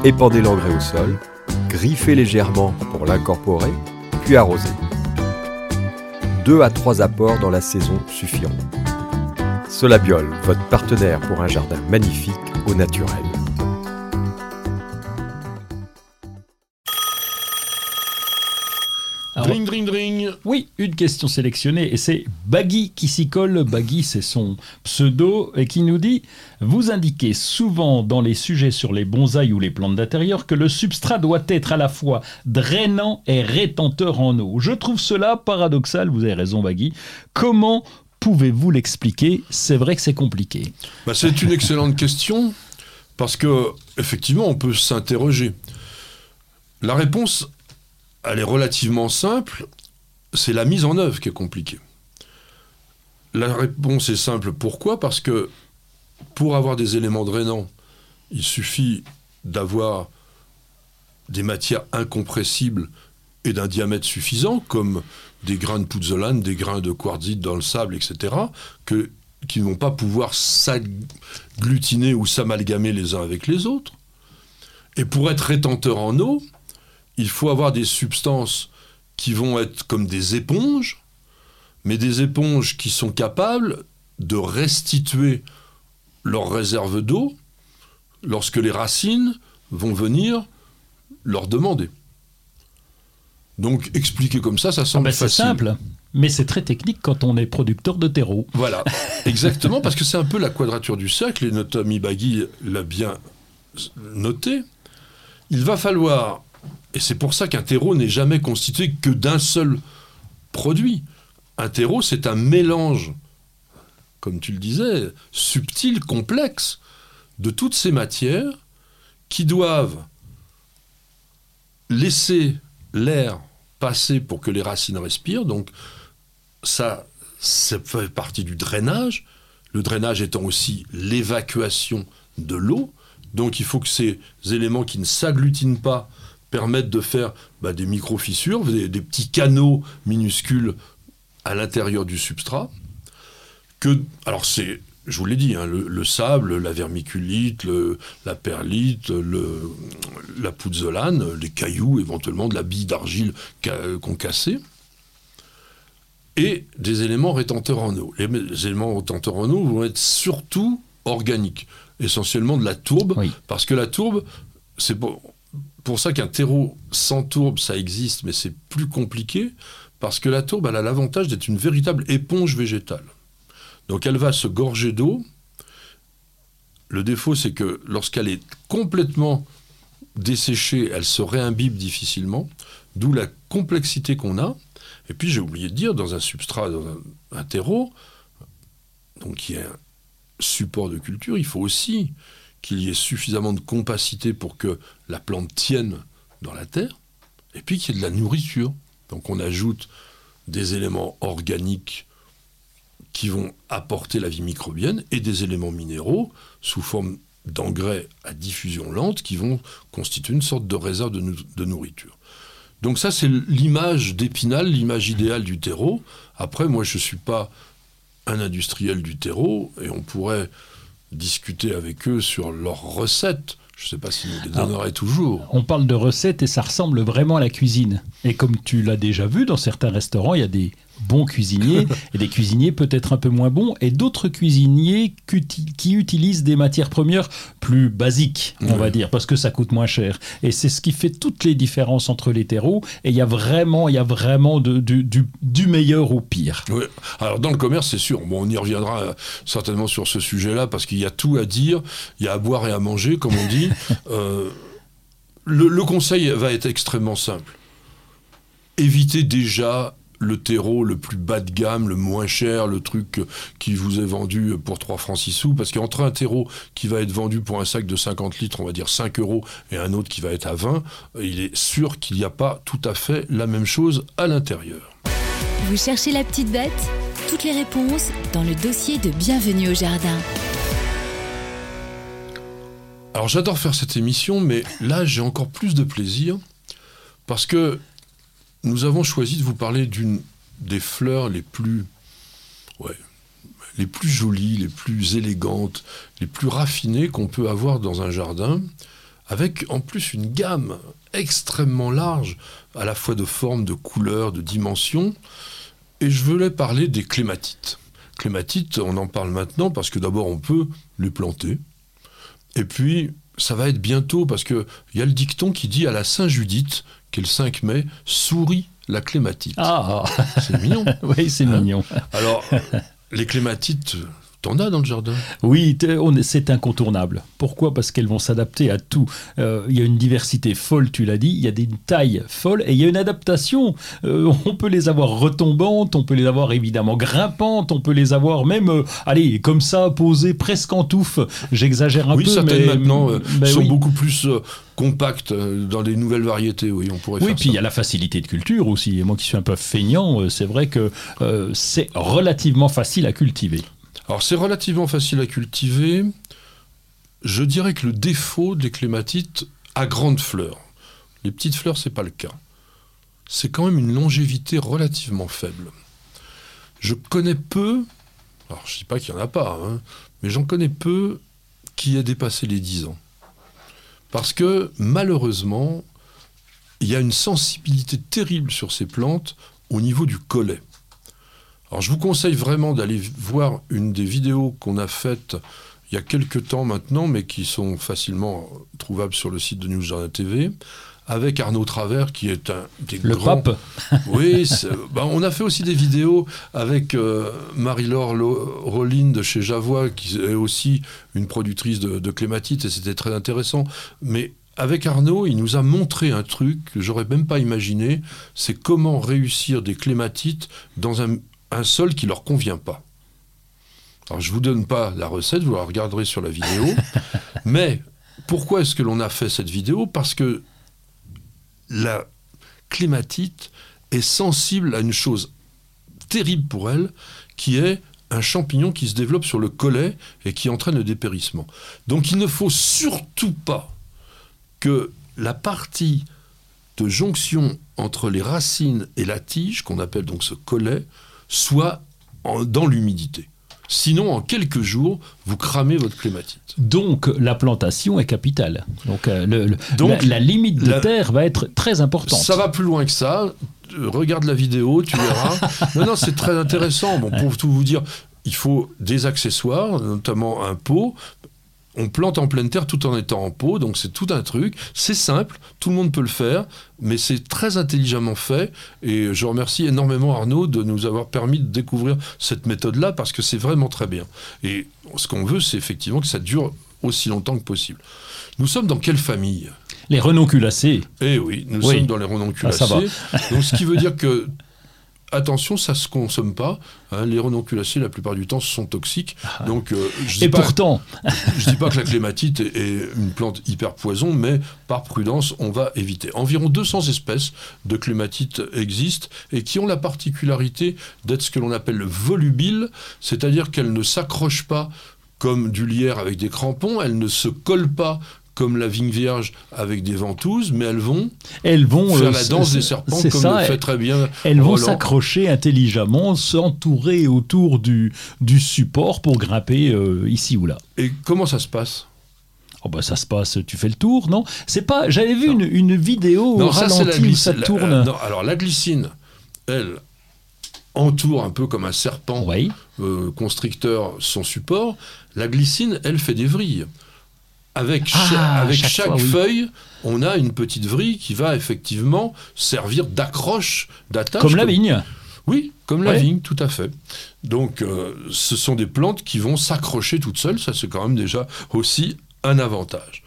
Épandez l'engrais au sol, griffez légèrement pour l'incorporer puis arroser. Deux à trois apports dans la saison suffiront. Solabiol, votre partenaire pour un jardin magnifique au naturel. Dring, dring, dring. Oui, une question sélectionnée et c'est Baggy qui s'y colle. Baggy, c'est son pseudo et qui nous dit Vous indiquez souvent dans les sujets sur les bonsaïs ou les plantes d'intérieur que le substrat doit être à la fois drainant et rétenteur en eau. Je trouve cela paradoxal, vous avez raison, Baggy. Comment pouvez-vous l'expliquer? C'est vrai que c'est compliqué. Bah, c'est une excellente question parce que, effectivement, on peut s'interroger. La réponse elle est relativement simple, c'est la mise en œuvre qui est compliquée. La réponse est simple, pourquoi? Parce que pour avoir des éléments drainants, il suffit d'avoir des matières incompressibles et d'un diamètre suffisant, comme des grains de pouzzolane, des grains de quartzite dans le sable, etc., qui ne vont pas pouvoir s'agglutiner ou s'amalgamer les uns avec les autres. Et pour être rétenteur en eau, il faut avoir des substances qui vont être comme des éponges, mais des éponges qui sont capables de restituer leur réserve d'eau lorsque les racines vont venir leur demander. Donc expliquer comme ça, ça semble ah ben, C'est simple, mais c'est très technique quand on est producteur de terreau. Voilà, exactement, parce que c'est un peu la quadrature du cercle, et notre ami Bagui l'a bien noté. Il va falloir et c'est pour ça qu'un terreau n'est jamais constitué que d'un seul produit. Un terreau, c'est un mélange, comme tu le disais, subtil, complexe, de toutes ces matières qui doivent laisser l'air passer pour que les racines respirent. Donc ça, ça fait partie du drainage. Le drainage étant aussi l'évacuation de l'eau. Donc il faut que ces éléments qui ne s'agglutinent pas permettent de faire bah, des micro-fissures, des, petits canaux minuscules à l'intérieur du substrat que. Alors, c'est. Je vous l'ai dit, hein, le, sable, la vermiculite, la perlite, le, la pouzzolane, les cailloux, éventuellement de la bille d'argile qu'on cassait, et des éléments rétenteurs en eau. Les éléments rétenteurs en eau vont être surtout organiques, essentiellement de la tourbe, parce que la tourbe, c'est pour ça qu'un terreau sans tourbe, ça existe, mais c'est plus compliqué, parce que la tourbe, elle a l'avantage d'être une véritable éponge végétale. Donc elle va se gorger d'eau. Le défaut, c'est que lorsqu'elle est complètement desséchée, elle se réimbibe difficilement, d'où la complexité qu'on a. Et puis j'ai oublié de dire, dans un substrat, dans un, terreau, donc qui est un support de culture, il faut aussi qu'il y ait suffisamment de compacité pour que la plante tienne dans la terre, et puis qu'il y ait de la nourriture. Donc on ajoute des éléments organiques qui vont apporter la vie microbienne et des éléments minéraux sous forme d'engrais à diffusion lente qui vont constituer une sorte de réserve de, nourriture. Donc ça, c'est l'image d'Épinal, l'image idéale du terreau. Après, moi, je ne suis pas un industriel du terreau, et on pourrait discuter avec eux sur leurs recettes. Je ne sais pas si nous les donnerait toujours. On parle de recettes et ça ressemble vraiment à la cuisine. Et comme tu l'as déjà vu, dans certains restaurants, il y a des bons cuisiniers et des cuisiniers peut-être un peu moins bons et d'autres cuisiniers qui, utilisent des matières premières plus basiques, on va dire, parce que ça coûte moins cher. Et c'est ce qui fait toutes les différences entre les terreaux. Et il y a vraiment, il y a vraiment de, du, du, meilleur au pire. Oui. Alors dans le commerce, c'est sûr. Bon, on y reviendra euh, certainement sur ce sujet-là parce qu'il y a tout à dire, il y a à boire et à manger, comme on dit. Euh, le conseil va être extrêmement simple. Évitez déjà le terreau le plus bas de gamme, le moins cher, le truc qui vous est vendu pour 3 francs 6 sous, parce qu'entre un terreau qui va être vendu pour un sac de 50 litres, on va dire 5 euros, et un autre qui va être à 20, il est sûr qu'il n'y a pas tout à fait la même chose à l'intérieur. Vous cherchez la petite bête? Toutes les réponses dans le dossier de Bienvenue au Jardin. Alors j'adore faire cette émission, mais là j'ai encore plus de plaisir parce que nous avons choisi de vous parler d'une des fleurs les plus, jolies, les plus élégantes, les plus raffinées qu'on peut avoir dans un jardin, avec en plus une gamme extrêmement large, à la fois de formes, de couleurs, de dimensions. Et je voulais parler des clématites. Clématites, on en parle maintenant parce que d'abord on peut les planter. Et puis, ça va être bientôt parce qu'il y a le dicton qui dit à la Saint-Judith qui est le 5 mai, sourit la clématite. Ah C'est mignon. oui, c'est hein mignon. Alors, les clématites, T'en as dans le jardin? Oui, c'est incontournable. Pourquoi? Parce qu'elles vont s'adapter à tout. Euh, il y a une diversité folle, tu l'as dit, il y a des tailles folles et il y a une adaptation. Euh, on peut les avoir retombantes, on peut les avoir évidemment grimpantes, on peut les avoir même, euh, allez, comme ça, posées presque en touffe. J'exagère un peu. Oui, certaines maintenant ben sont beaucoup plus compactes dans les nouvelles variétés, oui, on pourrait oui, puis il y a la facilité de culture aussi. Et moi qui suis un peu feignant, c'est vrai que c'est relativement facile à cultiver. Alors c'est relativement facile à cultiver. Je dirais que le défaut des clématites à grandes fleurs, les petites fleurs c'est pas le cas. C'est quand même une longévité relativement faible. Je connais peu, alors je ne dis pas qu'il n'y en a pas, hein, mais j'en connais peu qui aient dépassé les 10 ans. Parce que malheureusement, il y a une sensibilité terrible sur ces plantes au niveau du collet. Alors je vous conseille vraiment d'aller voir une des vidéos qu'on a faites il y a quelques temps maintenant, mais qui sont facilement trouvables sur le site de News Jardin TV, avec Arnaud Travers, qui est un des le Pape. oui, bah, on a fait aussi des vidéos avec euh, Marie-Laure Rollin de chez Javois, qui est aussi une productrice de, de clématite, et c'était très intéressant. Mais avec Arnaud, il nous a montré un truc que j'aurais même pas imaginé, c'est comment réussir des clématites dans un un sol qui leur convient pas. Alors je vous donne pas la recette, vous la regarderez sur la vidéo. mais pourquoi est-ce que l'on a fait cette vidéo? Parce que la climatite est sensible à une chose terrible pour elle, qui est un champignon qui se développe sur le collet et qui entraîne le dépérissement. Donc il ne faut surtout pas que la partie de jonction entre les racines et la tige, qu'on appelle donc ce collet, soit en- dans l'humidité. Sinon, en quelques jours, vous cramez votre clématite. Donc la plantation est capitale. Donc, euh, le- le- Donc, la, la limite de la- terre va être très importante. Ça va plus loin que ça. Euh, Regarde la vidéo, tu verras. non, non, c'est très intéressant. Bon, pour tout vous dire, il faut des accessoires, notamment un pot. On plante en pleine terre tout en étant en pot, donc c'est tout un truc. C'est simple, tout le monde peut le faire, mais c'est très intelligemment fait. Et je remercie énormément Arnaud de nous avoir permis de découvrir cette méthode-là parce que c'est vraiment très bien. Et ce qu'on veut, c'est effectivement que ça dure aussi longtemps que possible. Nous sommes dans quelle famille? Les renonculacés. eh oui, nous Oui. sommes dans les renonculacées. Ah, ça Donc, ce qui veut dire que, attention, ça se consomme pas. hein. les renonculacées, la plupart du temps, sont toxiques. Donc, euh, je dis Ah. Et pas, pourtant, je dis pas que la clématite est, est une plante hyper poison, mais par prudence, on va éviter. Environ 200 espèces de clématite existent et qui ont la particularité d'être ce que l'on appelle volubile, c'est-à-dire qu'elles ne s'accrochent pas comme du lierre avec des crampons, elles ne se collent pas comme la vigne vierge avec des ventouses, mais elles vont elles vont faire euh, la danse des serpents comme ça, le fait très bien Elles vont s'accrocher intelligemment, s'entourer autour du, du support pour grimper euh, ici ou là. Et comment ça se passe? Oh bah ça se passe, tu fais le tour, non? C'est pas. J'avais vu Non. une, une vidéo au ça la ralenti où ça. La- tourne. euh, non, alors la glycine, elle entoure un peu comme un serpent Oui. euh, constricteur son support. La glycine, elle fait des vrilles. Avec, cha- Ah, avec chaque chaque, fois, oui. feuille, on a une petite vrille qui va effectivement servir d'accroche, d'attache. Comme la vigne. Oui, comme la Ouais. vigne, tout à fait. Donc, euh, ce sont des plantes qui vont s'accrocher toutes seules. Ça, c'est quand même déjà aussi un avantage.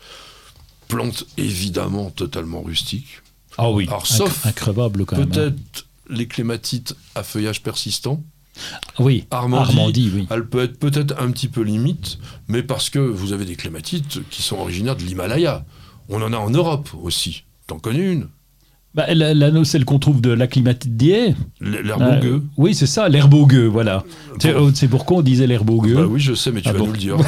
Plantes évidemment totalement rustiques. Ah oui. Alors, sauf increvable quand même. hein. Peut-être les clématites à feuillage persistant. Oui. Armandie, Armandie, oui. Elle peut être peut-être un petit peu limite, mais parce que vous avez des clématites qui sont originaires de l'Himalaya. On en a en Europe aussi. T'en connais une? Bah, la, la- celle qu'on trouve de la climatite d'hier. L'herbe Euh, au gueux. oui, c'est ça, l'herbe au gueux, voilà. Bon. euh, c'est pourquoi on disait l'herbe au gueux. Bah oui, je sais, mais tu Ah vas bon nous le dire.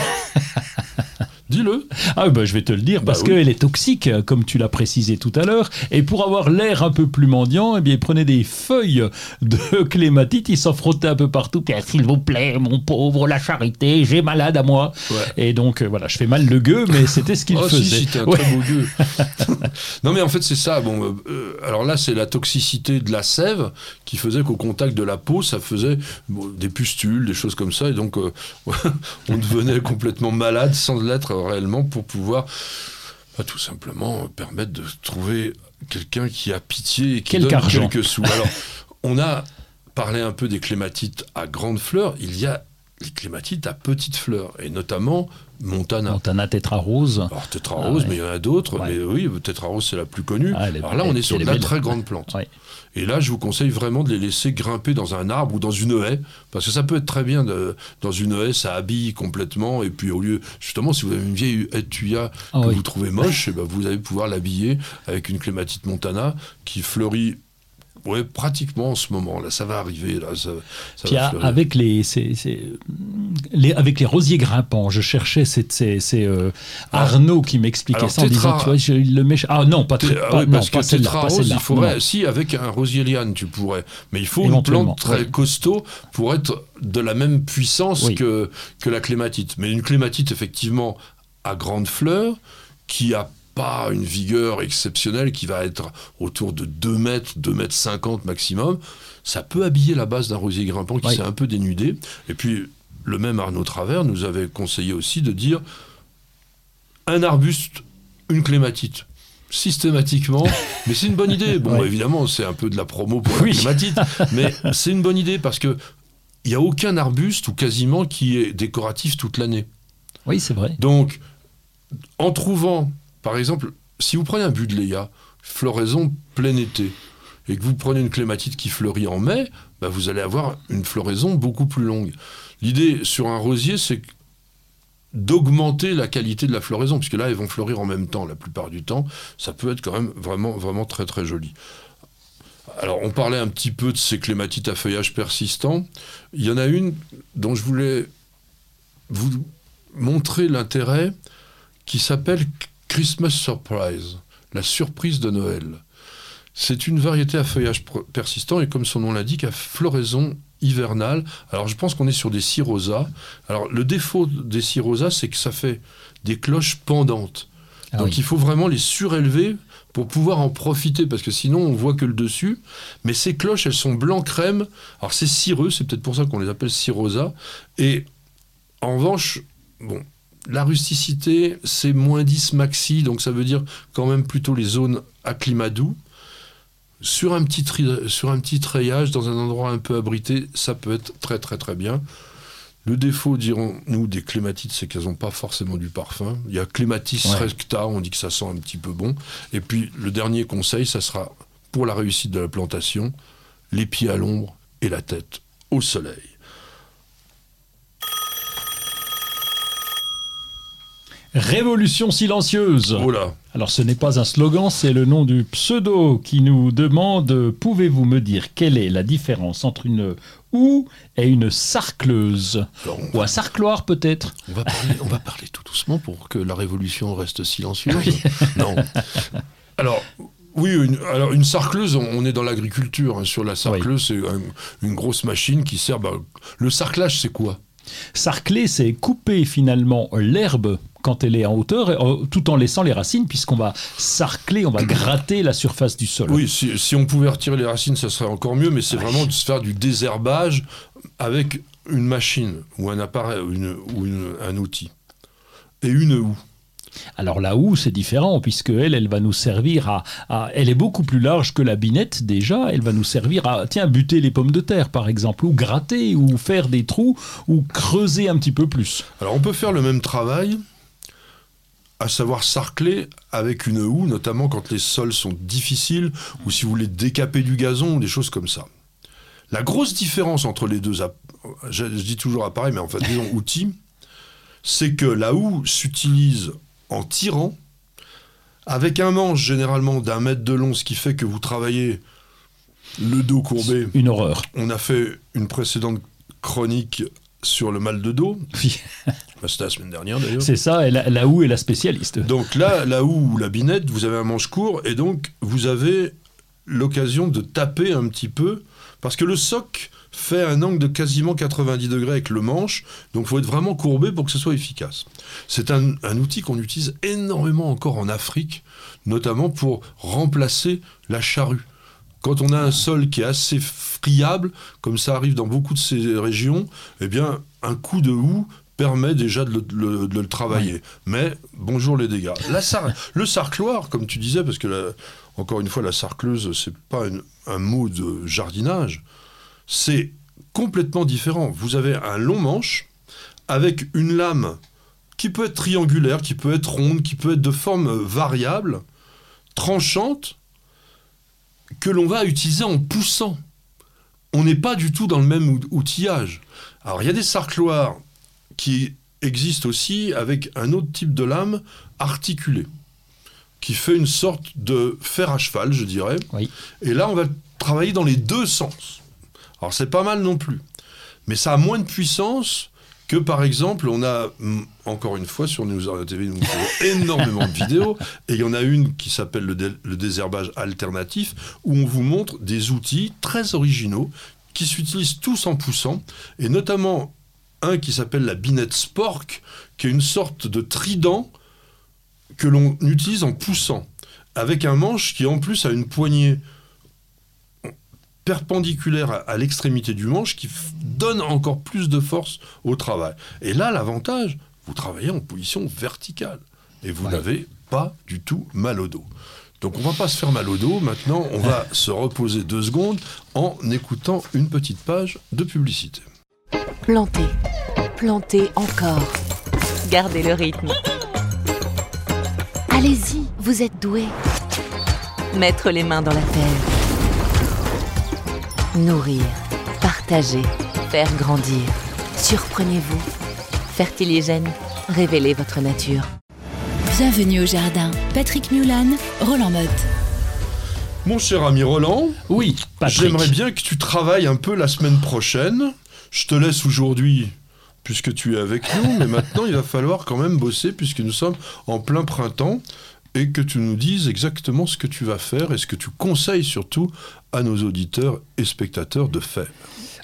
Dis-le. Ah bah, je vais te le dire Bah parce oui. qu'elle est toxique, comme tu l'as précisé tout à l'heure. Et pour avoir l'air un peu plus mendiant, eh bien, il prenait des feuilles de clématite, il s'en frottait un peu partout. S'il vous plaît, mon pauvre, la charité, j'ai malade à moi. Ouais. Et donc euh, voilà, je fais mal le gueux, mais c'était ce qu'il Oh faisait. si, un Ouais. très beau gueux. non mais en fait c'est ça. Bon, euh, euh, alors là c'est la toxicité de la sève qui faisait qu'au contact de la peau ça faisait bon, des pustules, des choses comme ça, et donc euh, on devenait complètement malade sans l'être réellement pour pouvoir bah, tout simplement permettre de trouver quelqu'un qui a pitié et qui Quelque donne argent. quelques sous. Alors on a parlé un peu des clématites à grandes fleurs. Il y a les clématites à petites fleurs et notamment Montana. Montana tétra rose. Alors Tétra Ah Rose, ouais. mais il y en a d'autres. Ouais. Mais oui, Tétra Rose, c'est la plus connue. Ah, est- Alors là, on est sur de la très grande plante. Ouais. Et là, je vous conseille vraiment de les laisser grimper dans un arbre ou dans une haie, parce que ça peut être très bien de- dans une haie, ça habille complètement. Et puis au lieu, justement, si vous avez une vieille haie de tuya Ah que oui. vous trouvez moche, eh ben, vous allez pouvoir l'habiller avec une clématite montana qui fleurit. Ouais, pratiquement en ce moment. Là, ça va arriver. Là, ça, ça Puis va à- fleurir. avec les, avec les rosiers grimpants, je cherchais, c'est euh. Arnaud qui m'expliquait ça en disant, tu vois, je le mets. Ah non, pas, très- ah oui, parce que tétra pas rose, il faudrait. Non. Si, avec un rosier liane, tu pourrais. Mais il faut une plante très oui. costaud pour être de la même puissance Oui. que, que la clématite. Mais une clématite, effectivement, à grande fleur, qui a pas une vigueur exceptionnelle, qui va être autour de 2 mètres, 2 mètres 50 maximum, ça peut habiller la base d'un rosier grimpant qui Oui. s'est un peu dénudé. Et puis, le même Arnaud Travers nous avait conseillé aussi de dire un arbuste, une clématite. Systématiquement, mais c'est une bonne idée. Bon, Ouais. évidemment, c'est un peu de la promo pour Oui. la clématite, mais c'est une bonne idée parce que il n'y a aucun arbuste ou quasiment qui est décoratif toute l'année. Oui, c'est vrai. Donc, en trouvant, par exemple, si vous prenez un buddleia, floraison plein été, et que vous prenez une clématite qui fleurit en mai, bah, vous allez avoir une floraison beaucoup plus longue. L'idée sur un rosier, c'est d'augmenter la qualité de la floraison, puisque là, elles vont fleurir en même temps la plupart du temps. Ça peut être quand même vraiment, vraiment très, très joli. Alors, on parlait un petit peu de ces clématites à feuillage persistant. Il y en a une dont je voulais vous montrer l'intérêt qui s'appelle Christmas Surprise, la surprise de Noël. C'est une variété à feuillage persistant et comme son nom l'indique, à floraison hivernales. Alors je pense qu'on est sur des cirrhosas. Alors le défaut des cirrhosas, c'est que ça fait des cloches pendantes. Ah Donc oui. il faut vraiment les surélever pour pouvoir en profiter, parce que sinon on voit que le dessus. Mais ces cloches, elles sont blanc crème. Alors c'est cireux, c'est peut-être pour ça qu'on les appelle cirrhosas. Et en revanche, bon, la rusticité, c'est moins 10 maxi, donc ça veut dire quand même plutôt les zones à climat doux. Sur un, petit tri- sur un petit treillage, dans un endroit un peu abrité, ça peut être très très très bien. Le défaut, dirons-nous, des clématites, c'est qu'elles n'ont pas forcément du parfum. Il y a Clématis Ouais. recta, on dit que ça sent un petit peu bon. Et puis, le dernier conseil, ça sera pour la réussite de la plantation, les pieds à l'ombre et la tête au soleil. Révolution silencieuse. Là Alors ce n'est pas un slogan, c'est le nom du pseudo qui nous demande pouvez-vous me dire quelle est la différence entre une houe et une sarcleuse? Alors, Ou un sarcloir peut-être? On va parler, on va parler tout doucement pour que la révolution reste silencieuse. non. Alors, oui, une, alors une sarcleuse, on, est dans l'agriculture. hein. Sur la sarcleuse, c'est un- une grosse machine qui sert. bah, le sarclage, c'est quoi? Sarcler, c'est couper finalement l'herbe quand elle est en hauteur, euh, tout en laissant les racines, puisqu'on va sarcler, on va gratter la surface du sol. Oui, si, si on pouvait retirer les racines, ça serait encore mieux, mais c'est vraiment de se faire du désherbage avec une machine ou un appareil ou, une- ou une- un outil. Et une houe. Alors la houe, c'est différent, puisque elle, elle va nous servir à, à- Elle est beaucoup plus large que la binette déjà. Elle va nous servir à, tiens, buter les pommes de terre, par exemple, ou gratter, ou faire des trous, ou creuser un petit peu plus. Alors on peut faire le même travail, à savoir sarcler avec une houe, notamment quand les sols sont difficiles ou si vous voulez décaper du gazon ou des choses comme ça. La grosse différence entre les deux, je, je dis toujours appareils, mais en fait disons outils, c'est que la houe s'utilise en tirant avec un manche généralement d'un mètre de long, ce qui fait que vous travaillez le dos courbé. Une horreur. On a fait une précédente chronique sur le mal de dos. Oui, Bah, C'était la semaine dernière d'ailleurs. c'est ça, et la, la houe est la spécialiste. Donc là, là où la binette, vous avez un manche court et donc vous avez l'occasion de taper un petit peu parce que le soc fait un angle de quasiment 90 degrés avec le manche, donc il faut être vraiment courbé pour que ce soit efficace. C'est un, un outil qu'on utilise énormément encore en Afrique, notamment pour remplacer la charrue. Quand on a un sol qui est assez friable, comme ça arrive dans beaucoup de ces régions, eh bien, un coup de houe permet déjà de le, le- de le travailler. Mais bonjour les dégâts. La sar- le sarcloir, comme tu disais, parce que la- encore une fois, la sarcleuse, c'est pas une- un mot de jardinage, c'est complètement différent. Vous avez un long manche avec une lame qui peut être triangulaire, qui peut être ronde, qui peut être de forme variable, tranchante, que l'on va utiliser en poussant. On n'est pas du tout dans le même out- outillage. Alors il y a des sarcloirs qui existent aussi avec un autre type de lame articulée, qui fait une sorte de fer à cheval, je dirais. Oui. Et là, on va travailler dans les deux sens. Alors c'est pas mal non plus, mais ça a moins de puissance que par exemple, on a encore une fois sur News Radio TV, nous faisons énormément de vidéos, et il y en a une qui s'appelle le, dé- le désherbage alternatif, où on vous montre des outils très originaux qui s'utilisent tous en poussant, et notamment un qui s'appelle la binette Spork, qui est une sorte de trident que l'on utilise en poussant, avec un manche qui en plus a une poignée perpendiculaire à, l'extrémité du manche qui donne encore plus de force au travail. Et là, l'avantage, vous travaillez en position verticale et vous Ouais. n'avez pas du tout mal au dos. Donc on va pas se faire mal au dos. Maintenant, on va se reposer deux secondes en écoutant une petite page de publicité. Plantez, plantez encore. Gardez le rythme. Allez-y, vous êtes doué. Mettre les mains dans la terre. Nourrir, partager, faire grandir. Surprenez-vous. Fertiligène, révélez votre nature. Bienvenue au jardin. Patrick Mulan, Roland Motte. Mon cher ami Roland, Oui, Patrick. j'aimerais bien que tu travailles un peu la semaine prochaine. Je te laisse aujourd'hui puisque tu es avec nous, mais maintenant il va falloir quand même bosser puisque nous sommes en plein printemps et que tu nous dises exactement ce que tu vas faire et ce que tu conseilles surtout à nos auditeurs et spectateurs de faire.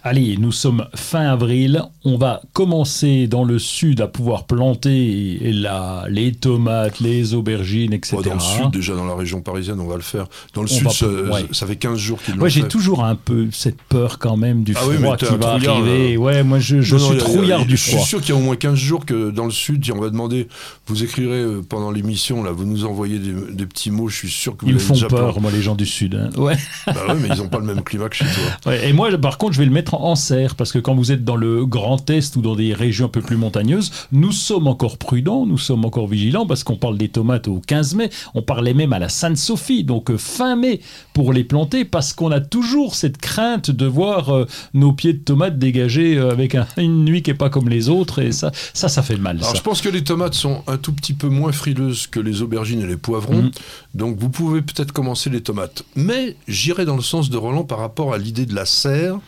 Allez, nous sommes fin avril. On va commencer dans le sud à pouvoir planter la, les tomates, les aubergines, etc. Ouais, dans le sud, déjà dans la région parisienne, on va le faire. Dans le On sud, ça, ouais. ça fait 15 jours qu'ils l'ont Moi, j'ai toujours un peu cette peur quand même du Ah oui, froid t'es qui va arriver. Ouais, moi, je, je Non, suis trouillard a- du Je froid. suis sûr qu'il y a au moins 15 jours que dans le sud, on va demander, vous écrirez euh, pendant l'émission, là, vous nous envoyez des, des petits mots, je suis sûr que vous Ils me font déjà peur, moi, les gens du sud. hein. Ouais. Bah ouais, mais ils n'ont pas le même climat que chez toi. Ouais, et moi, par contre, je vais le mettre en serre parce que quand vous êtes dans le Grand Est ou dans des régions un peu plus montagneuses, nous sommes encore prudents, nous sommes encore vigilants parce qu'on parle des tomates au 15 mai, on parlait même à la Sainte-Sophie, donc euh, fin mai pour les planter parce qu'on a toujours cette crainte de voir euh, nos pieds de tomates dégagés euh, avec un- une nuit qui est pas comme les autres et ça, ça, ça fait mal. Alors ça. je pense que les tomates sont un tout petit peu moins frileuses que les aubergines et les poivrons, Mhm. donc vous pouvez peut-être commencer les tomates. Mais j'irai dans le sens de Roland par rapport à l'idée de la serre.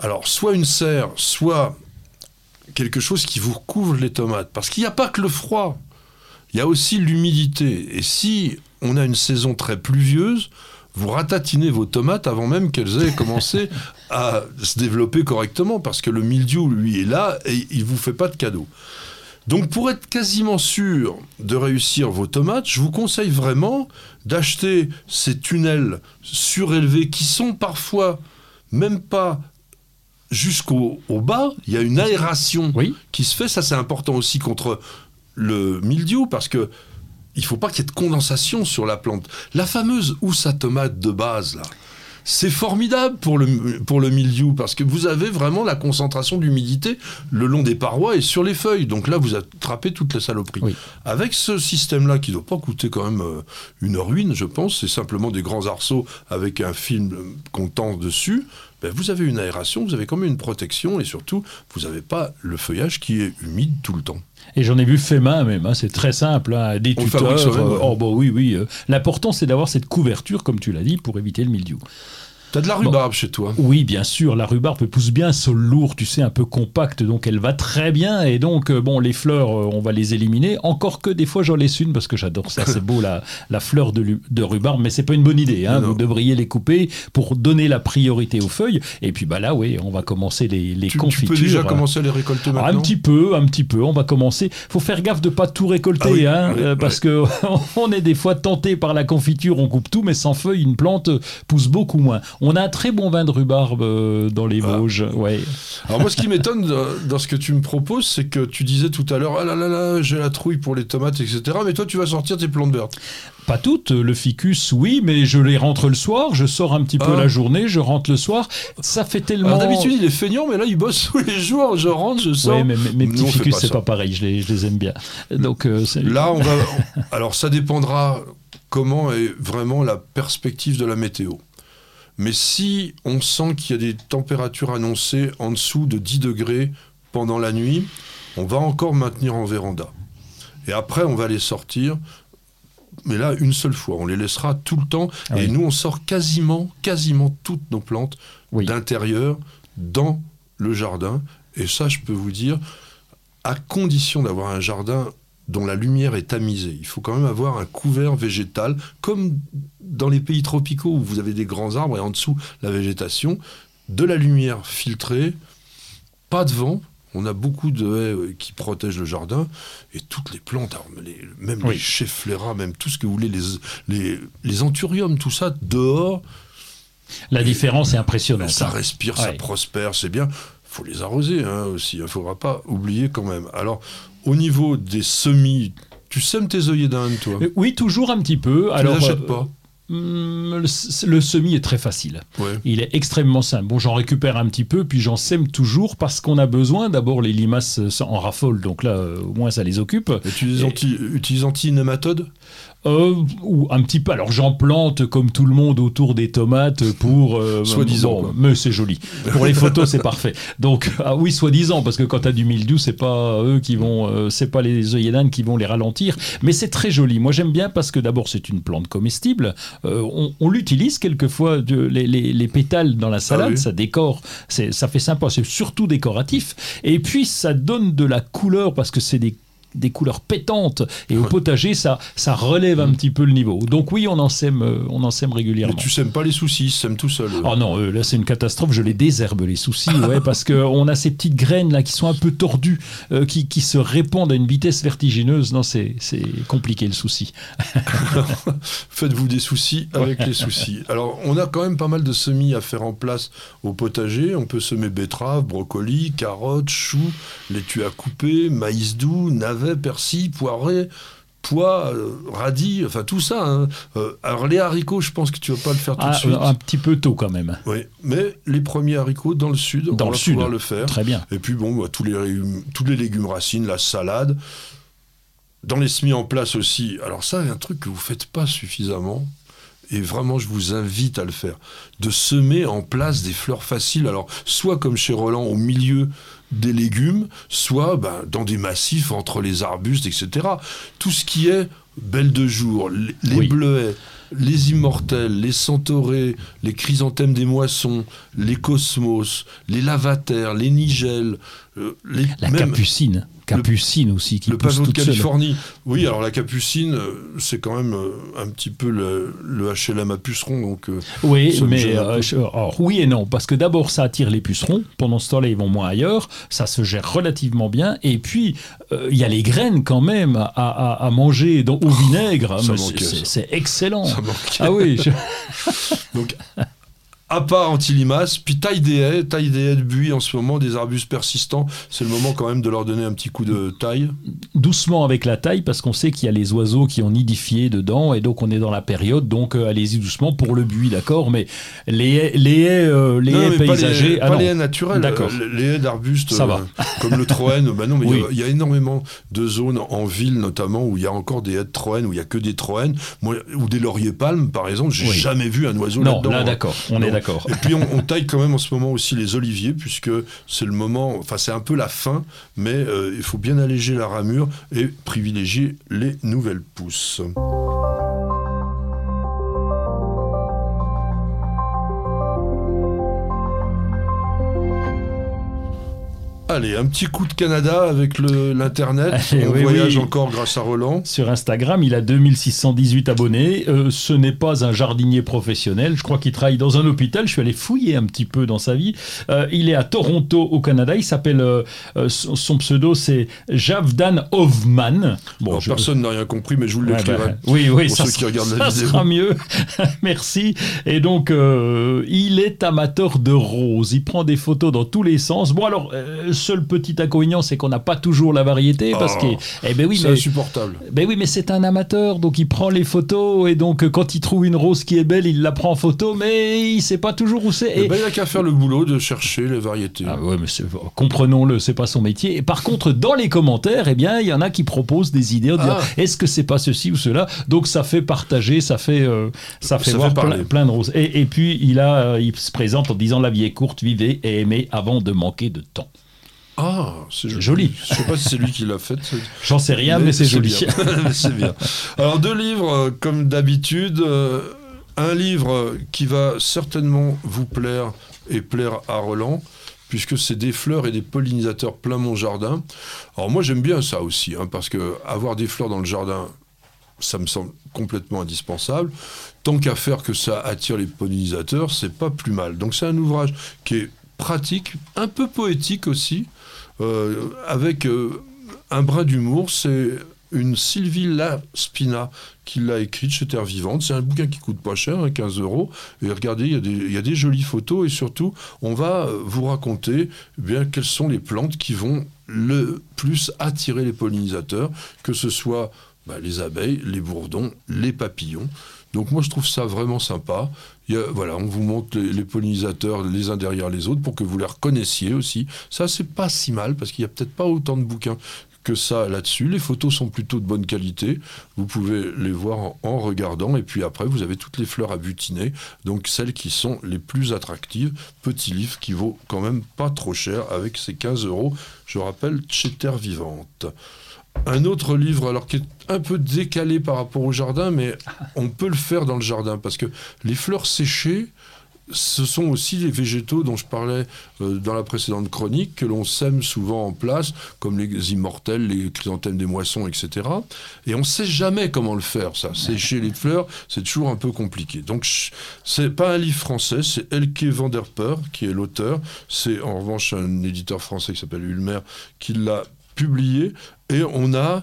Alors soit une serre, soit quelque chose qui vous recouvre les tomates. Parce qu'il n'y a pas que le froid, il y a aussi l'humidité. Et si on a une saison très pluvieuse, vous ratatinez vos tomates avant même qu'elles aient commencé à se développer correctement, parce que le mildiou, lui, est là et il ne vous fait pas de cadeau. Donc pour être quasiment sûr de réussir vos tomates, je vous conseille vraiment d'acheter ces tunnels surélevés qui sont parfois même pas jusqu'au au bas, il y a une aération Oui. qui se fait. Ça, c'est important aussi contre le mildiou parce que il faut pas qu'il y ait de condensation sur la plante. La fameuse housse à tomate de base, là, c'est formidable pour le, pour le mildiou parce que vous avez vraiment la concentration d'humidité le long des parois et sur les feuilles. Donc là, vous attrapez toute la saloperie. Oui. Avec ce système-là, qui ne doit pas coûter quand même euh, une ruine, je pense, c'est simplement des grands arceaux avec un film euh, qu'on tend dessus. Ben, vous avez une aération, vous avez quand même une protection et surtout, vous n'avez pas le feuillage qui est humide tout le temps. Et j'en ai vu fait main même, hein, c'est très simple, hein, des On tuteurs. euh, oh bah oui, oui. euh, L'important c'est d'avoir cette couverture, comme tu l'as dit, pour éviter le mildiou. T'as de la rhubarbe chez toi Oui, bien sûr, la rhubarbe pousse bien, sol lourd, tu sais, un peu compact, donc elle va très bien. Et donc, euh, bon, les fleurs, euh, on va les éliminer. Encore que des fois, j'en laisse une parce que j'adore ça, c'est beau, la, la fleur de, de rhubarbe, mais c'est pas une bonne idée. Hein, vous devriez les couper pour donner la priorité aux feuilles. Et puis, bah là, oui, on va commencer les, les tu, tu confitures. peux déjà commencer à les récolter Ah, maintenant un petit peu, un petit peu. On va commencer. Faut faire gaffe de pas tout récolter, Ah oui, hein, oui, euh, oui. parce que on est des fois tenté par la confiture. On coupe tout, mais sans feuilles, une plante pousse beaucoup moins. On a un très bon vin de rhubarbe euh, dans les Ah. Vosges. Ouais. Alors moi, ce qui m'étonne dans- ce que tu me proposes, c'est que tu disais tout à l'heure, ah là là là, j'ai la trouille pour les tomates, etc. Mais toi, tu vas sortir tes plantes vertes. Pas toutes. Le ficus, oui, mais je les rentre le soir. Je sors un petit peu Ah. la journée, je rentre le soir. Ça fait tellement. D'habitude, il est feignant, mais là, il bosse tous les jours. Je rentre, je sors. Ouais, mais mes- petits ficus, c'est pas pareil. Je les, je les aime bien. Donc euh, Là, on va. Alors, ça dépendra comment est vraiment la perspective de la météo. Mais si on sent qu'il y a des températures annoncées en dessous de 10 degrés pendant la nuit, on va encore maintenir en véranda. Et après, on va les sortir. Mais là, une seule fois, on les laissera tout le temps. Ah et nous, on sort quasiment, quasiment toutes nos plantes Oui. d'intérieur dans le jardin. Et ça, je peux vous dire, à condition d'avoir un jardin dont la lumière est tamisée. Il faut quand même avoir un couvert végétal, comme dans les pays tropicaux où vous avez des grands arbres et en dessous la végétation, de la lumière filtrée, pas de vent. On a beaucoup de haies euh, qui protègent le jardin et toutes les plantes, les- même Oui. les chefflera, même tout ce que vous voulez, les, les, les anthuriums, tout ça, dehors, la différence est impressionnante. ça respire, ça prospère, c'est bien. faut les arroser hein, aussi. Il ne faudra pas oublier quand même. Alors, au niveau des semis, tu sèmes tes œillets d'Inde, toi? Euh, Oui, toujours un petit peu. Tu Alors, les achètes euh, pas? hum, le, le semis est très facile. Ouais. Il est extrêmement simple. Bon, j'en récupère un petit peu, puis j'en sème toujours parce qu'on a besoin. D'abord, les limaces euh, en raffolent, donc là, euh, au moins, ça les occupe. Et tu les Et- anti, utilises anti-nématodes? Euh, ou un petit peu. Alors, j'en plante comme tout le monde autour des tomates pour. euh, Soi-disant, bon, mais c'est joli. Pour les photos, c'est parfait. Donc, ah oui, soi-disant, parce que quand t'as du mildiou, c'est pas eux qui vont. euh, c'est pas les œillets d'Inde qui vont les ralentir. Mais c'est très joli. Moi, j'aime bien parce que d'abord, c'est une plante comestible. Euh, on on l'utilise quelquefois, de- les, les- les pétales dans la salade, Ah oui. ça décore. Ça fait sympa. C'est surtout décoratif. Et puis, ça donne de la couleur parce que c'est des des couleurs pétantes. Et au potager, ça, ça relève un petit peu le niveau. Donc oui, on en sème, euh, on en sème régulièrement. Mais tu sèmes pas les soucis, sèment tout seul. Oh non, euh, là c'est une catastrophe. Je les désherbe les soucis, ouais, parce que on a ces petites graines là qui sont un peu tordues, euh, qui, qui se répandent à une vitesse vertigineuse. Non, c'est c'est compliqué le souci. Faites-vous des soucis avec les soucis. Alors, on a quand même pas mal de semis à faire en place au potager. On peut semer betteraves, brocolis, carottes, choux, laitue à couper, maïs doux, navets, persil, poirets pois, euh, radis, enfin tout ça. hein. Euh, alors les haricots, je pense que tu vas pas le faire tout Ah, de suite. un petit peu tôt quand même. Oui, mais les premiers haricots dans le sud, Dans on le va sud. pouvoir le faire. Très bien. Et puis bon, bah, tous, les légumes, tous les légumes racines, la salade. Dans les semis en place aussi. Alors ça, un truc que vous faites pas suffisamment. Et vraiment, je vous invite à le faire. De semer en place des fleurs faciles. Alors, soit comme chez Roland, au milieu des légumes, soit ben, dans des massifs entre les arbustes, etc. Tout ce qui est belle de jour, les, les Oui. bleuets, les immortels, les centaurés, les chrysanthèmes des moissons, les cosmos, les lavataires, les nigelles, euh, les, La même capucine. Capucine aussi qui le pousse de. Californie. Oui, alors la capucine, euh, c'est quand même euh, un petit peu le, le HLM à puceron, donc euh, Oui, mais euh, je- alors, oui et non, parce que d'abord ça attire les pucerons, pendant ce temps-là ils vont moins ailleurs, ça se gère relativement bien, et puis euh, il y a les graines quand même à, à- à manger dans- au vinaigre, ça mais c'est- excellent. ça. Ah oui, je- Donc, à part anti-limaces, puis taille des haies, taille des haies de buis en ce moment, des arbustes persistants, c'est le moment quand même de leur donner un petit coup de taille. doucement avec la taille, parce qu'on sait qu'il y a les oiseaux qui ont nidifié dedans, et donc on est dans la période, donc euh, allez-y doucement pour le buis, d'accord, mais les haies, les haies, euh, les Non, haies mais pas paysagers, les, ah pas non. les haies naturelles, D'accord. euh, les haies d'arbustes Ça euh, va. comme le troène. bah non, mais il y a- Oui. il y, a énormément de zones en ville notamment où il y a encore des haies de troène, où il y a que des troènes, ou des lauriers palmes par exemple. J'ai Oui. jamais vu un oiseau Non, là-dedans. là hein. d'accord, on est Non. Et puis on, on taille quand même en ce moment aussi les oliviers, puisque c'est le moment, enfin c'est un peu la fin, mais euh, il faut bien alléger la ramure et privilégier les nouvelles pousses. Allez, un petit coup de Canada avec l'Internet. On oui, voyage oui. encore grâce à Roland. Sur Instagram, il a 2618 abonnés. Euh, ce n'est pas un jardinier professionnel. Je crois qu'il travaille dans un hôpital. Je suis allé fouiller un petit peu dans sa vie. Euh, il est à Toronto, au Canada. Il s'appelle. euh, son, son pseudo, c'est Javdan Hovman. Bon, Alors, je- Personne n'a rien compris, mais je vous l'écrirai. bah, oui, oui, pour ça, ceux qui regardent la ça vidéo. sera mieux. Merci. Et donc, il est amateur de roses. Il prend des photos dans tous les sens. Bon, alors, seul petit inconvénient, c'est qu'on n'a pas toujours la variété. Parce Oh, que, eh ben oui, c'est mais insupportable. ben oui, mais c'est un amateur, donc il prend les photos et donc euh, quand il trouve une rose qui est belle, il la prend en photo, mais il sait pas toujours où c'est. Et- ben, il n'a qu'à faire le boulot de chercher les variétés. Ah ouais, mais c'est- comprenons-le, c'est pas son métier. Et par contre, dans les commentaires, eh bien, il y en a qui proposent des idées, en disant Ah. est-ce que c'est pas ceci ou cela? Donc ça fait partager, ça fait, euh, ça fait Ça voir fait plein, de roses. Et, et puis il a, euh, il se présente en disant la vie est courte, vivez et aimez avant de manquer de temps. Ah, c'est joli. Joli. Je sais pas si c'est lui qui l'a fait. J'en sais rien, mais, c'est joli. c'est bien. Alors deux livres, euh, comme d'habitude. euh, un livre qui va certainement vous plaire et plaire à Roland, puisque c'est des fleurs et des pollinisateurs plein mon jardin. Alors moi j'aime bien ça aussi, hein, parce que avoir des fleurs dans le jardin, ça me semble complètement indispensable. Tant qu'à faire que ça attire les pollinisateurs, c'est pas plus mal. Donc c'est un ouvrage qui est pratique, un peu poétique aussi, euh, avec euh, un brin d'humour. C'est une Sylvie Laspina qui l'a écrite chez Terre Vivante. C'est un bouquin qui coûte pas cher, hein, 15 euros. Et regardez, il y, a des- il y a des jolies photos et surtout, on va euh, vous raconter eh bien quelles sont les plantes qui vont le plus attirer les pollinisateurs, que ce soit bah, les abeilles, les bourdons, les papillons. Donc moi je trouve ça vraiment sympa. Voilà, on vous montre les, pollinisateurs les uns derrière les autres pour que vous les reconnaissiez aussi. Ça c'est pas si mal parce qu'il y a peut-être pas autant de bouquins que ça là-dessus. Les photos sont plutôt de bonne qualité. Vous pouvez les voir en, en regardant. Et puis après, vous avez toutes les fleurs à butiner. Donc celles qui sont les plus attractives. Petit livre qui vaut quand même pas trop cher avec ses 15 euros. Je rappelle, chez Terre Vivante. Un autre livre, alors qui est un peu décalé par rapport au jardin, mais on peut le faire dans le jardin parce que les fleurs séchées, ce sont aussi les végétaux dont je parlais euh, dans la précédente chronique, que l'on sème souvent en place, comme les immortels, les chrysanthèmes des moissons, etc. Et on ne sait jamais comment le faire, ça. Sécher les fleurs, c'est toujours un peu compliqué. Donc, c'est pas un livre français, c'est Elke van der qui est l'auteur. C'est en revanche un éditeur français qui s'appelle Ulmer qui l'a publié. Et on a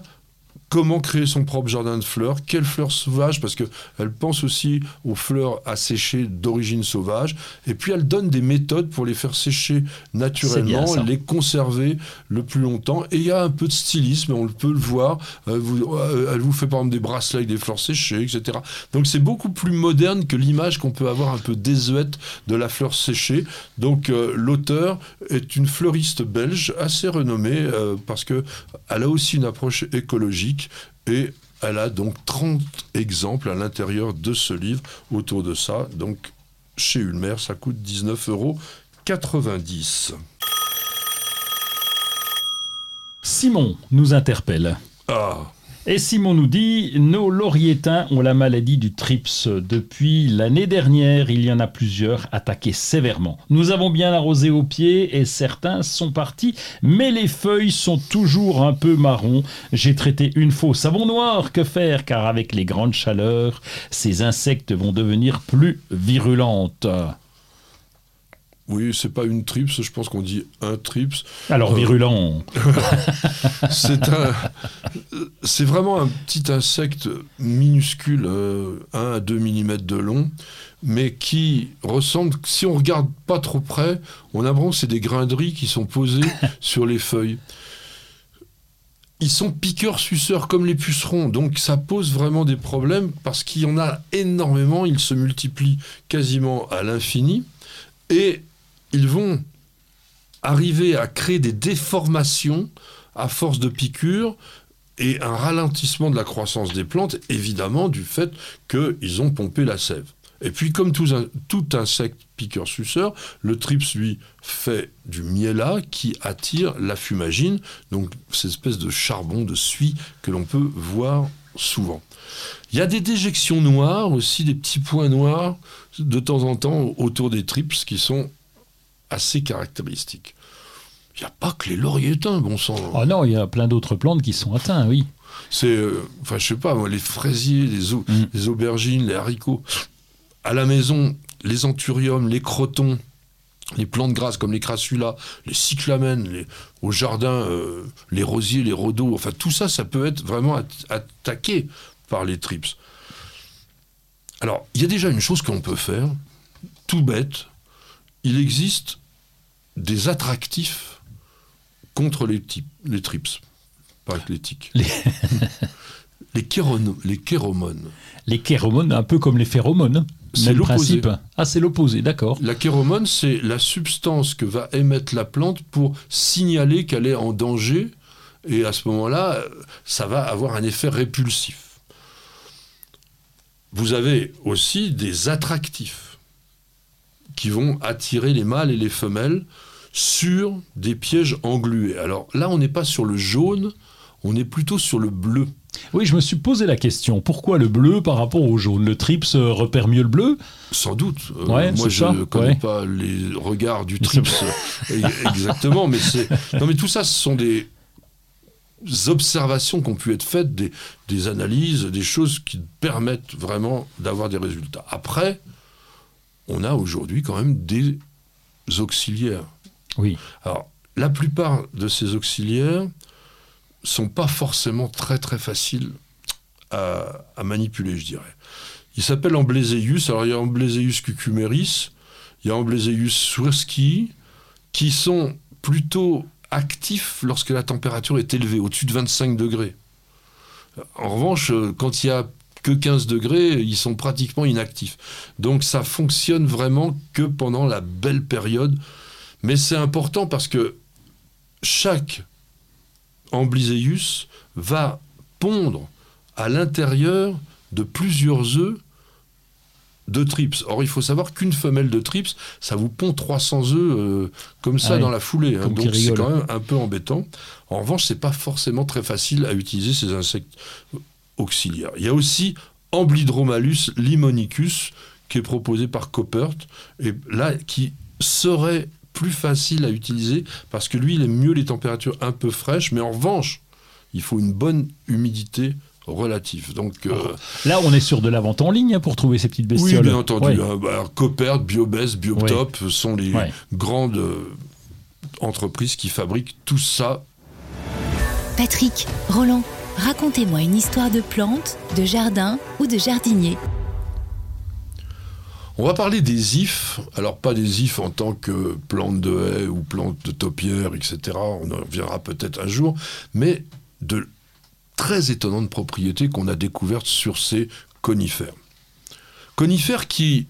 comment créer son propre jardin de fleurs, quelles fleurs sauvages, parce qu'elle pense aussi aux fleurs à sécher d'origine sauvage, et puis elle donne des méthodes pour les faire sécher naturellement, les conserver le plus longtemps, et il y a un peu de stylisme, on peut le voir, euh, euh, elle vous fait par exemple des bracelets avec des fleurs séchées, etc. Donc c'est beaucoup plus moderne que l'image qu'on peut avoir un peu désuète de la fleur séchée. Donc euh, l'auteur est une fleuriste belge assez renommée, parce qu'elle a aussi une approche écologique, et elle a donc 30 exemples à l'intérieur de ce livre autour de ça. Donc chez Ulmer, ça coûte 19,90 euros. Simon nous interpelle. Ah et Simon nous dit, nos lauriétains ont la maladie du trips. Depuis l'année dernière, il y en a plusieurs attaqués sévèrement. Nous avons bien arrosé aux pieds et certains sont partis, mais les feuilles sont toujours un peu marron. J'ai traité une fois savon noir, que faire Car avec les grandes chaleurs, ces insectes vont devenir plus virulentes. Oui, c'est pas une trips, je pense qu'on dit un trips. Alors, euh, virulent. c'est un, c'est vraiment un petit insecte minuscule, 1 euh, à 2 mm de long, mais qui ressemble, si on regarde pas trop près, on a que c'est des grains qui sont posés sur les feuilles. Ils sont piqueurs-suceurs comme les pucerons, donc ça pose vraiment des problèmes parce qu'il y en a énormément, ils se multiplient quasiment à l'infini. Et ils vont arriver à créer des déformations à force de piqûres et un ralentissement de la croissance des plantes, évidemment du fait qu'ils ont pompé la sève. Et puis, comme tout, insecte piqueur-suceur, le trips, lui, fait du miela qui attire la fumagine, donc cette espèce de charbon, de suie que l'on peut voir souvent. Il y a des déjections noires aussi, des petits points noirs de temps en temps autour des trips qui sont assez caractéristique. Il n'y a pas que les lauriétains, bon sang. Ah non, il y a plein d'autres plantes qui sont atteints, oui. C'est, euh, enfin, je sais pas, les fraisiers, les, mm. les, aubergines, les haricots. À la maison, les anthuriums, les crotons, les plantes grasses comme les crassulas, les cyclamènes, les, au jardin, euh, les rosiers, les rhodos, enfin tout ça, ça peut être vraiment attaqué par les trips. Alors, il y a déjà une chose qu'on peut faire, tout bête, il existe des attractifs contre les, les trips, pas les tiques. Les, les, les kéromones. Les kéromones, un peu comme les phéromones. C'est l'opposé. Ah, c'est l'opposé, d'accord. La kéromone, c'est la substance que va émettre la plante pour signaler qu'elle est en danger, et à ce moment-là, ça va avoir un effet répulsif. Vous avez aussi des attractifs qui vont attirer les mâles et les femelles sur des pièges englués. Alors là, on n'est pas sur le jaune, on est plutôt sur le bleu. Oui, je me suis posé la question. Pourquoi le bleu par rapport au jaune? Le trips repère mieux le bleu? Sans doute. Euh, moi, je ne connais pas les regards du trips exactement, mais c'est. Non, mais tout ça, ce sont des observations qui ont pu être faites, des, des analyses, des choses qui permettent vraiment d'avoir des résultats. Après, on a aujourd'hui quand même des auxiliaires. Oui. Alors, la plupart de ces auxiliaires sont pas forcément très très faciles à, manipuler, je dirais. Il s'appelle Ambléséus. Alors, il y a Ambléséus cucumeris, il y a Ambléséus surski, qui sont plutôt actifs lorsque la température est élevée, au-dessus de 25 degrés. En revanche, quand il y a que 15 degrés, ils sont pratiquement inactifs. Donc ça fonctionne vraiment que pendant la belle période. Mais c'est important parce que chaque Amblyseus va pondre à l'intérieur de plusieurs œufs de trips. Or, il faut savoir qu'une femelle de trips, ça vous pond 300 œufs euh, comme ça ah dans la foulée. Hein. donc, c'est quand même un peu embêtant. En revanche, c'est pas forcément très facile à utiliser ces insectes Il y a aussi Amblydromalus limonicus, qui est proposé par Coppert, et là, qui serait plus facile à utiliser parce que lui, il aime mieux les températures un peu fraîches, mais en revanche, il faut une bonne humidité relative. Donc, euh, Là, on est sur de la vente en ligne hein, pour trouver ces petites oui, bestioles. bien entendu. Ouais. hein, bah, alors, Coppert, Biobest, Biotop sont les Ouais. grandes euh, entreprises qui fabriquent tout ça. Patrick, Roland, racontez-moi une histoire de plante, de jardin ou de jardinier. On va parler des ifs, alors pas des ifs en tant que plantes de haies ou plantes de taupières, etc. On en reviendra peut-être un jour, mais de très étonnantes propriétés qu'on a découvertes sur ces conifères. Conifères qui,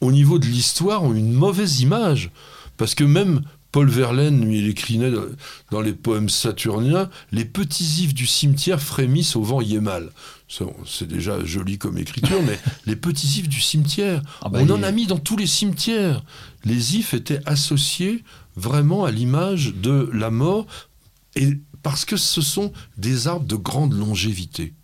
au niveau de l'histoire, ont une mauvaise image, parce que même Paul Verlaine, lui, il écrivait dans les poèmes saturniens, les petits ifs du cimetière frémissent au vent yémal. C'est déjà joli comme écriture, mais les petits ifs du cimetière, Ah bah, on il- en a mis dans tous les cimetières. Les ifs étaient associés vraiment à l'image de la mort, et parce que ce sont des arbres de grande longévité.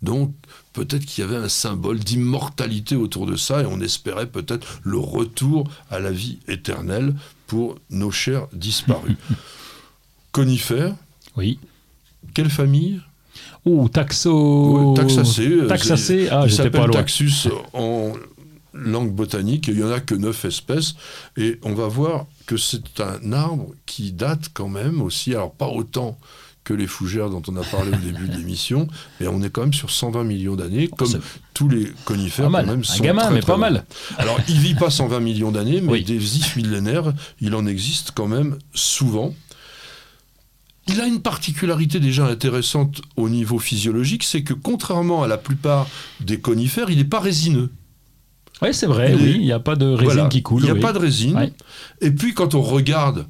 Donc peut-être qu'il y avait un symbole d'immortalité autour de ça, et on espérait peut-être le retour à la vie éternelle pour nos chers disparus. Conifères, Oui. quelle famille? Oh, taxo. Ouais, Taxacées. euh, Taxacées, c'est- ah, il j'étais s'appelle pas loin. Taxus en langue botanique. Il n'y en a que neuf espèces. Et on va voir que c'est un arbre qui date quand même aussi, alors pas autant que les fougères dont on a parlé au début de l'émission, mais on est quand même sur 120 millions d'années, comme tous les conifères quand même Un gamin, très, mais très pas mal. Alors, il vit pas 120 millions d'années, mais Oui. des ifs millénaires, il en existe quand même souvent. Il a une particularité déjà intéressante au niveau physiologique, c'est que contrairement à la plupart des conifères, il n'est pas résineux. Oui, c'est vrai, Il oui. Il n'y a pas de résine Voilà. qui coule. Il n'y a oui. pas de résine. Ouais. Et puis quand on regarde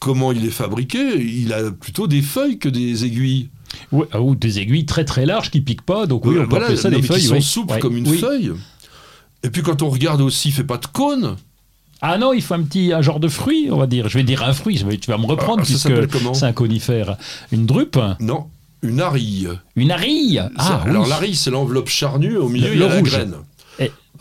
comment il est fabriqué, il a plutôt des feuilles que des aiguilles. Ouais, ah, ou des aiguilles très très larges qui piquent pas. Donc oui, on peut Voilà, appeler ça non, des mais feuilles. qui sont souples Ouais. comme une Oui. feuille. Et puis quand on regarde aussi, il fait pas de cône. Ah non, il faut un petit un genre de fruit, on va dire. Je vais dire un fruit, mais tu vas me reprendre Ah, puisque comment? c'est un conifère. Une drupe, Non, une arille. une arille? Ça, Ah alors l'arille, c'est l'enveloppe charnue, au milieu Le- il y a le la rouge. graine.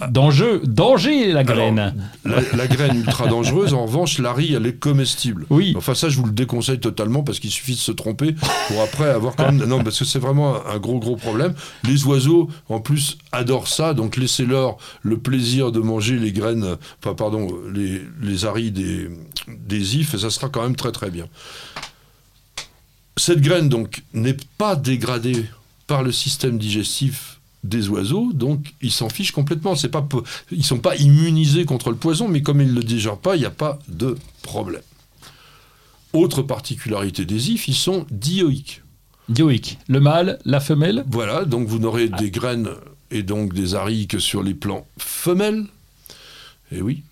Danger, danger la Alors, graine. la, la graine ultra dangereuse, en revanche, l'arille, elle est comestible. Oui. Enfin, ça, je vous le déconseille totalement parce qu'il suffit de se tromper pour après avoir quand même. Non, parce que c'est vraiment un gros, gros problème. Les oiseaux, en plus, adorent ça, donc laissez-leur le plaisir de manger les graines, enfin, pardon, les, les arilles des, des ifs, et ça sera quand même très, très bien. Cette graine, donc, n'est pas dégradée par le système digestif des oiseaux, donc ils s'en fichent complètement. C'est pas, ils sont pas immunisés contre le poison, mais comme ils ne le digèrent pas, il n'y a pas de problème. Autre particularité des ifs, ils sont dioïques. Dioïque. Le mâle, la femelle. Voilà, donc vous n'aurez des graines et donc des arilles que sur les plants femelles. Et oui.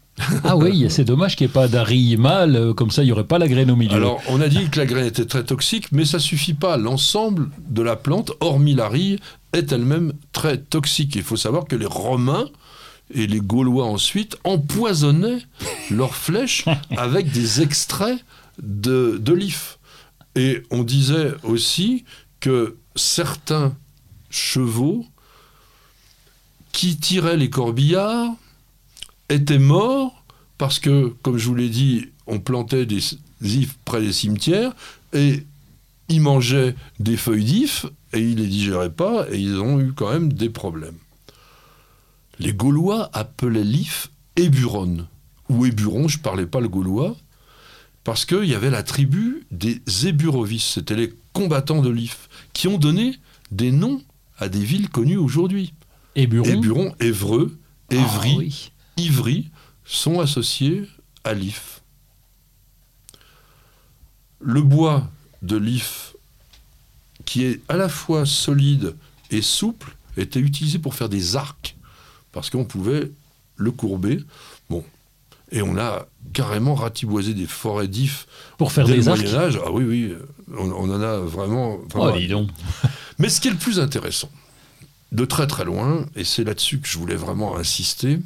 Ah oui, c'est dommage qu'il n'y ait pas d'arille mâle, euh, comme ça il n'y aurait pas la graine au milieu. Alors, on a dit que la graine était très toxique, mais ça suffit pas. L'ensemble de la plante, hormis l'arille, est elle-même très toxique. Il faut savoir que les Romains et les Gaulois ensuite empoisonnaient leurs flèches avec des extraits de, de. Et on disait aussi que certains chevaux qui tiraient les corbillards étaient morts parce que, comme je vous l'ai dit, on plantait des ifs près des cimetières et ils mangeaient des feuilles d'if et ils les digéraient pas et ils ont eu quand même des problèmes. Les Gaulois appelaient l'if éburon ou éburon, je parlais pas le gaulois, parce qu'il y avait la tribu des Éburovis, c'était les combattants de l'if, qui ont donné des noms à des villes connues aujourd'hui. Éburon. Éburon, Évreux, Évry, Ah oui. Ivry sont associés à l'if. Le bois de l'if, qui est à la fois solide et souple, était utilisé pour faire des arcs, parce qu'on pouvait le courber. Bon. Et on a carrément ratiboisé des forêts d'if Pour faire des. Moyen Âge. Ah oui, oui, on, on en a vraiment... Oh, vraiment dis donc. mais ce qui est le plus intéressant, de très très loin, et c'est là-dessus que je voulais vraiment insister,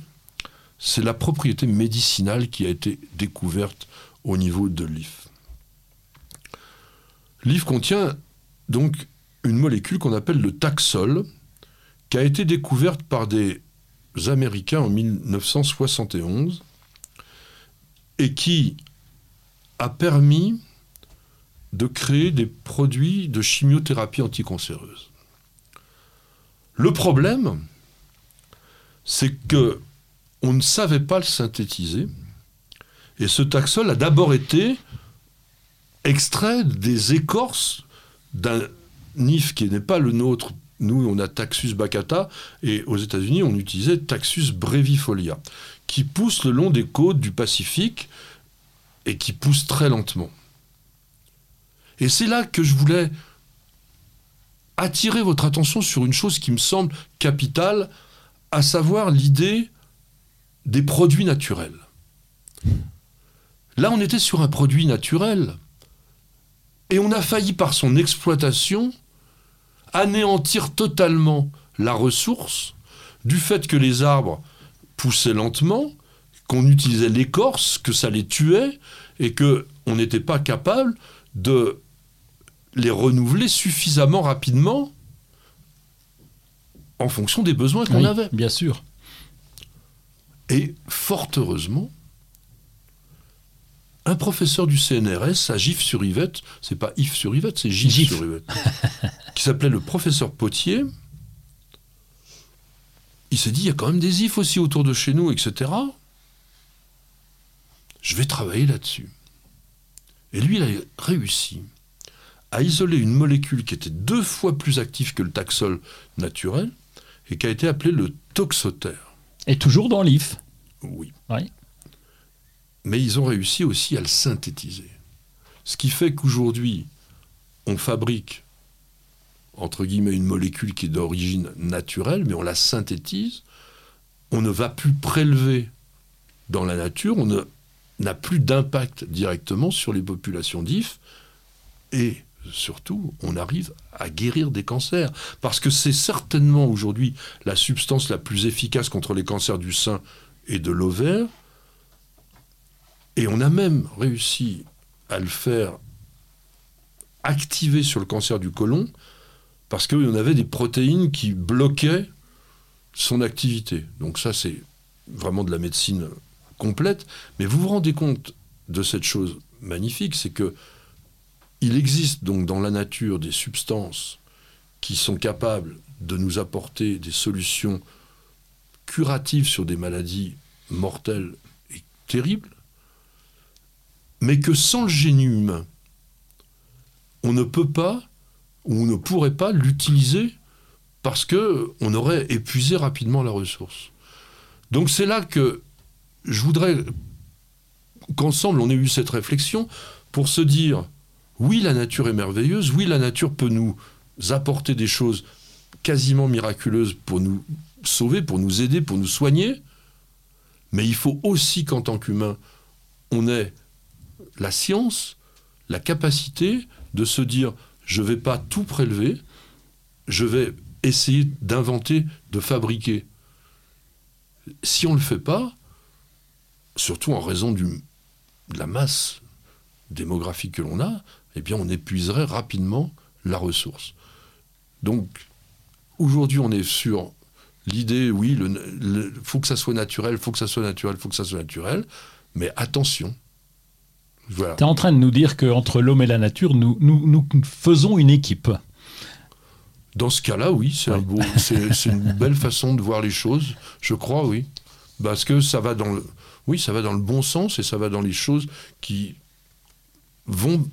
c'est la propriété médicinale qui a été découverte au niveau de l'if. L'if contient donc une molécule qu'on appelle le taxol, qui a été découverte par des Américains en 1971 et qui a permis de créer des produits de chimiothérapie anticancéreuse. Le problème, c'est que on ne savait pas le synthétiser, et ce taxol a d'abord été extrait des écorces d'un nif qui n'est pas le nôtre. Nous, on a Taxus baccata, et aux États-Unis, on utilisait Taxus brevifolia, qui pousse le long des côtes du Pacifique et qui pousse très lentement. Et c'est là que je voulais attirer votre attention sur une chose qui me semble capitale, à savoir l'idée des produits naturels. Là, on était sur un produit naturel, et on a failli par son exploitation anéantir totalement la ressource du fait que les arbres poussaient lentement, qu'on utilisait l'écorce, que ça les tuait, et que on n'était pas capable de les renouveler suffisamment rapidement en fonction des besoins qu'on Oui, avait. Bien sûr. Et fort heureusement, un professeur du CNRS à Gif-sur-Yvette, c'est pas Yves-sur-Yvette, c'est Gif. Gif-sur-Yvette, qui s'appelait le professeur Potier, il s'est dit, il y a quand même des ifs aussi autour de chez nous, etc. Je vais travailler là-dessus. Et lui, il a réussi à isoler une molécule qui était deux fois plus active que le taxol naturel et qui a été appelée le toxotère. Et toujours dans l'IF. Oui. Oui. Mais ils ont réussi aussi à le synthétiser. Ce qui fait qu'aujourd'hui, on fabrique, entre guillemets, une molécule qui est d'origine naturelle, mais on la synthétise. On ne va plus prélever dans la nature, on n'a plus d'impact directement sur les populations d'IF. Et surtout, on arrive à guérir des cancers. Parce que c'est certainement aujourd'hui la substance la plus efficace contre les cancers du sein et de l'ovaire. Et on a même réussi à le faire activer sur le cancer du côlon parce qu'on avait des protéines qui bloquaient son activité. Donc ça, c'est vraiment de la médecine complète. Mais vous vous rendez compte de cette chose magnifique, c'est que il existe donc dans la nature des substances qui sont capables de nous apporter des solutions curatives sur des maladies mortelles et terribles, mais que sans le génie humain, on ne peut pas ou on ne pourrait pas l'utiliser parce que on aurait épuisé rapidement la ressource. Donc c'est là que je voudrais qu'ensemble on ait eu cette réflexion pour se dire oui la nature est merveilleuse, oui la nature peut nous apporter des choses quasiment miraculeuses pour nous sauver, pour nous aider, pour nous soigner, mais il faut aussi qu'en tant qu'humain on ait la science, la capacité de se dire je ne vais pas tout prélever, je vais essayer d'inventer, de fabriquer. Si on ne le fait pas, surtout en raison de la masse démographique que l'on a, eh bien on épuiserait rapidement la ressource. Donc aujourd'hui on est sur l'idée, oui, il faut que ça soit naturel, faut que ça soit naturel, faut que ça soit naturel, mais attention. Voilà. Tu es en train de nous dire qu'entre l'homme et la nature, nous, nous, nous faisons une équipe. Dans ce cas-là, oui, un c'est une belle façon de voir les choses, je crois, oui. Parce que ça va dans le, oui, ça va dans le bon sens et ça va dans les choses qui vont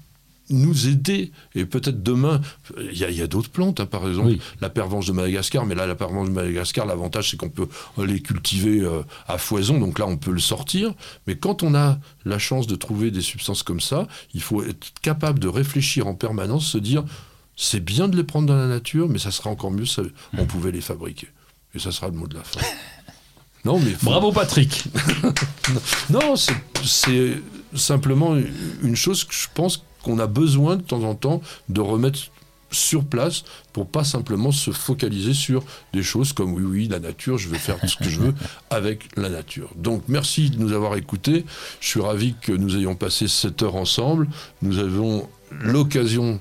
nous aider. Et peut-être demain, il y a, d'autres plantes, hein, par exemple, Oui. la pervenche de Madagascar, mais là, la pervenche de Madagascar, l'avantage, c'est qu'on peut les cultiver euh, à foison, donc là, on peut le sortir. Mais quand on a la chance de trouver des substances comme ça, il faut être capable de réfléchir en permanence, se dire, c'est bien de les prendre dans la nature, mais ça serait encore mieux, si on pouvait les fabriquer. Et ça sera le mot de la fin. Non, mais faut- Bravo Patrick. non, c'est simplement une chose que je pense qu'on a besoin de temps en temps de remettre sur place pour pas simplement se focaliser sur des choses comme oui oui la nature je vais faire ce que je veux avec la nature. Donc merci de nous avoir écoutés. Je suis ravi que nous ayons passé cette heure ensemble. Nous avons l'occasion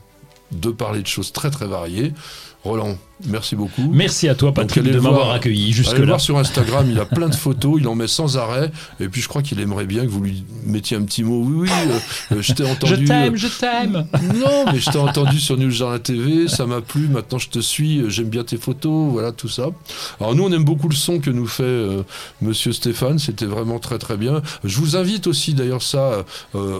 de parler de choses très très variées Roland, merci beaucoup. Merci à toi, Patrick, allez de m'avoir voir. accueilli Allez le jusque-là. voir sur Instagram, il a plein de photos, il en met sans arrêt. Et puis je crois qu'il aimerait bien que vous lui mettiez un petit mot. Oui, oui, euh, euh, je t'ai Je entendu. t'aime, je t'aime. Non, mais je t'ai entendu sur News TV, ça m'a plu, maintenant je te suis, euh, j'aime bien tes photos, voilà tout ça. Alors nous on aime beaucoup le son que nous fait euh, Monsieur Stéphane, c'était vraiment très très bien. Je vous invite aussi d'ailleurs ça, euh,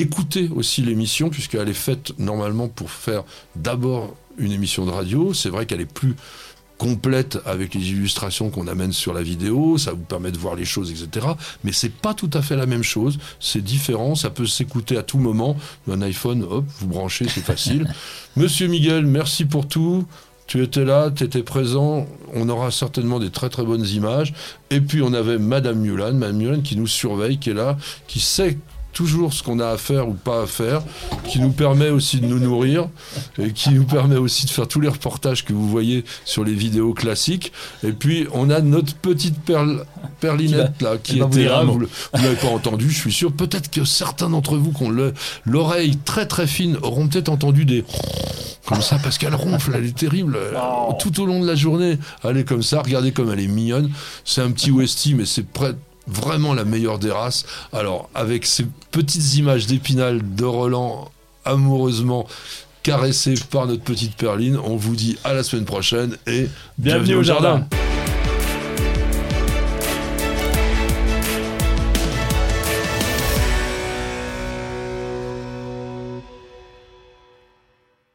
écouter aussi l'émission, puisqu'elle est faite normalement pour faire d'abord une émission de radio, c'est vrai qu'elle est plus complète avec les illustrations qu'on amène sur la vidéo, ça vous permet de voir les choses, etc. Mais c'est pas tout à fait la même chose, c'est différent, ça peut s'écouter à tout moment. Un iPhone, hop, vous branchez, c'est facile. Monsieur Miguel, merci pour tout. Tu étais là, tu étais présent, on aura certainement des très très bonnes images. Et puis on avait Madame Mulan, Madame Mulan qui nous surveille, qui est là, qui sait toujours ce qu'on a à faire ou pas à faire, qui nous permet aussi de nous nourrir et qui nous permet aussi de faire tous les reportages que vous voyez sur les vidéos classiques. Et puis on a notre petite perle, perlinette là qui qui va vous vous l'avez pas entendu, je suis sûr. Peut-être que certains d'entre vous qui ont le- l'oreille très très fine auront peut-être entendu des comme ça parce qu'elle ronfle, elle est terrible Oh. Tout au long de la journée. Elle est comme ça, regardez comme elle est mignonne. C'est un petit Westie, mais c'est près- vraiment la meilleure des races. Alors avec ces petites images d'épinal de Roland amoureusement caressées par notre petite Perline, on vous dit à la semaine prochaine et Bienvenue au jardin.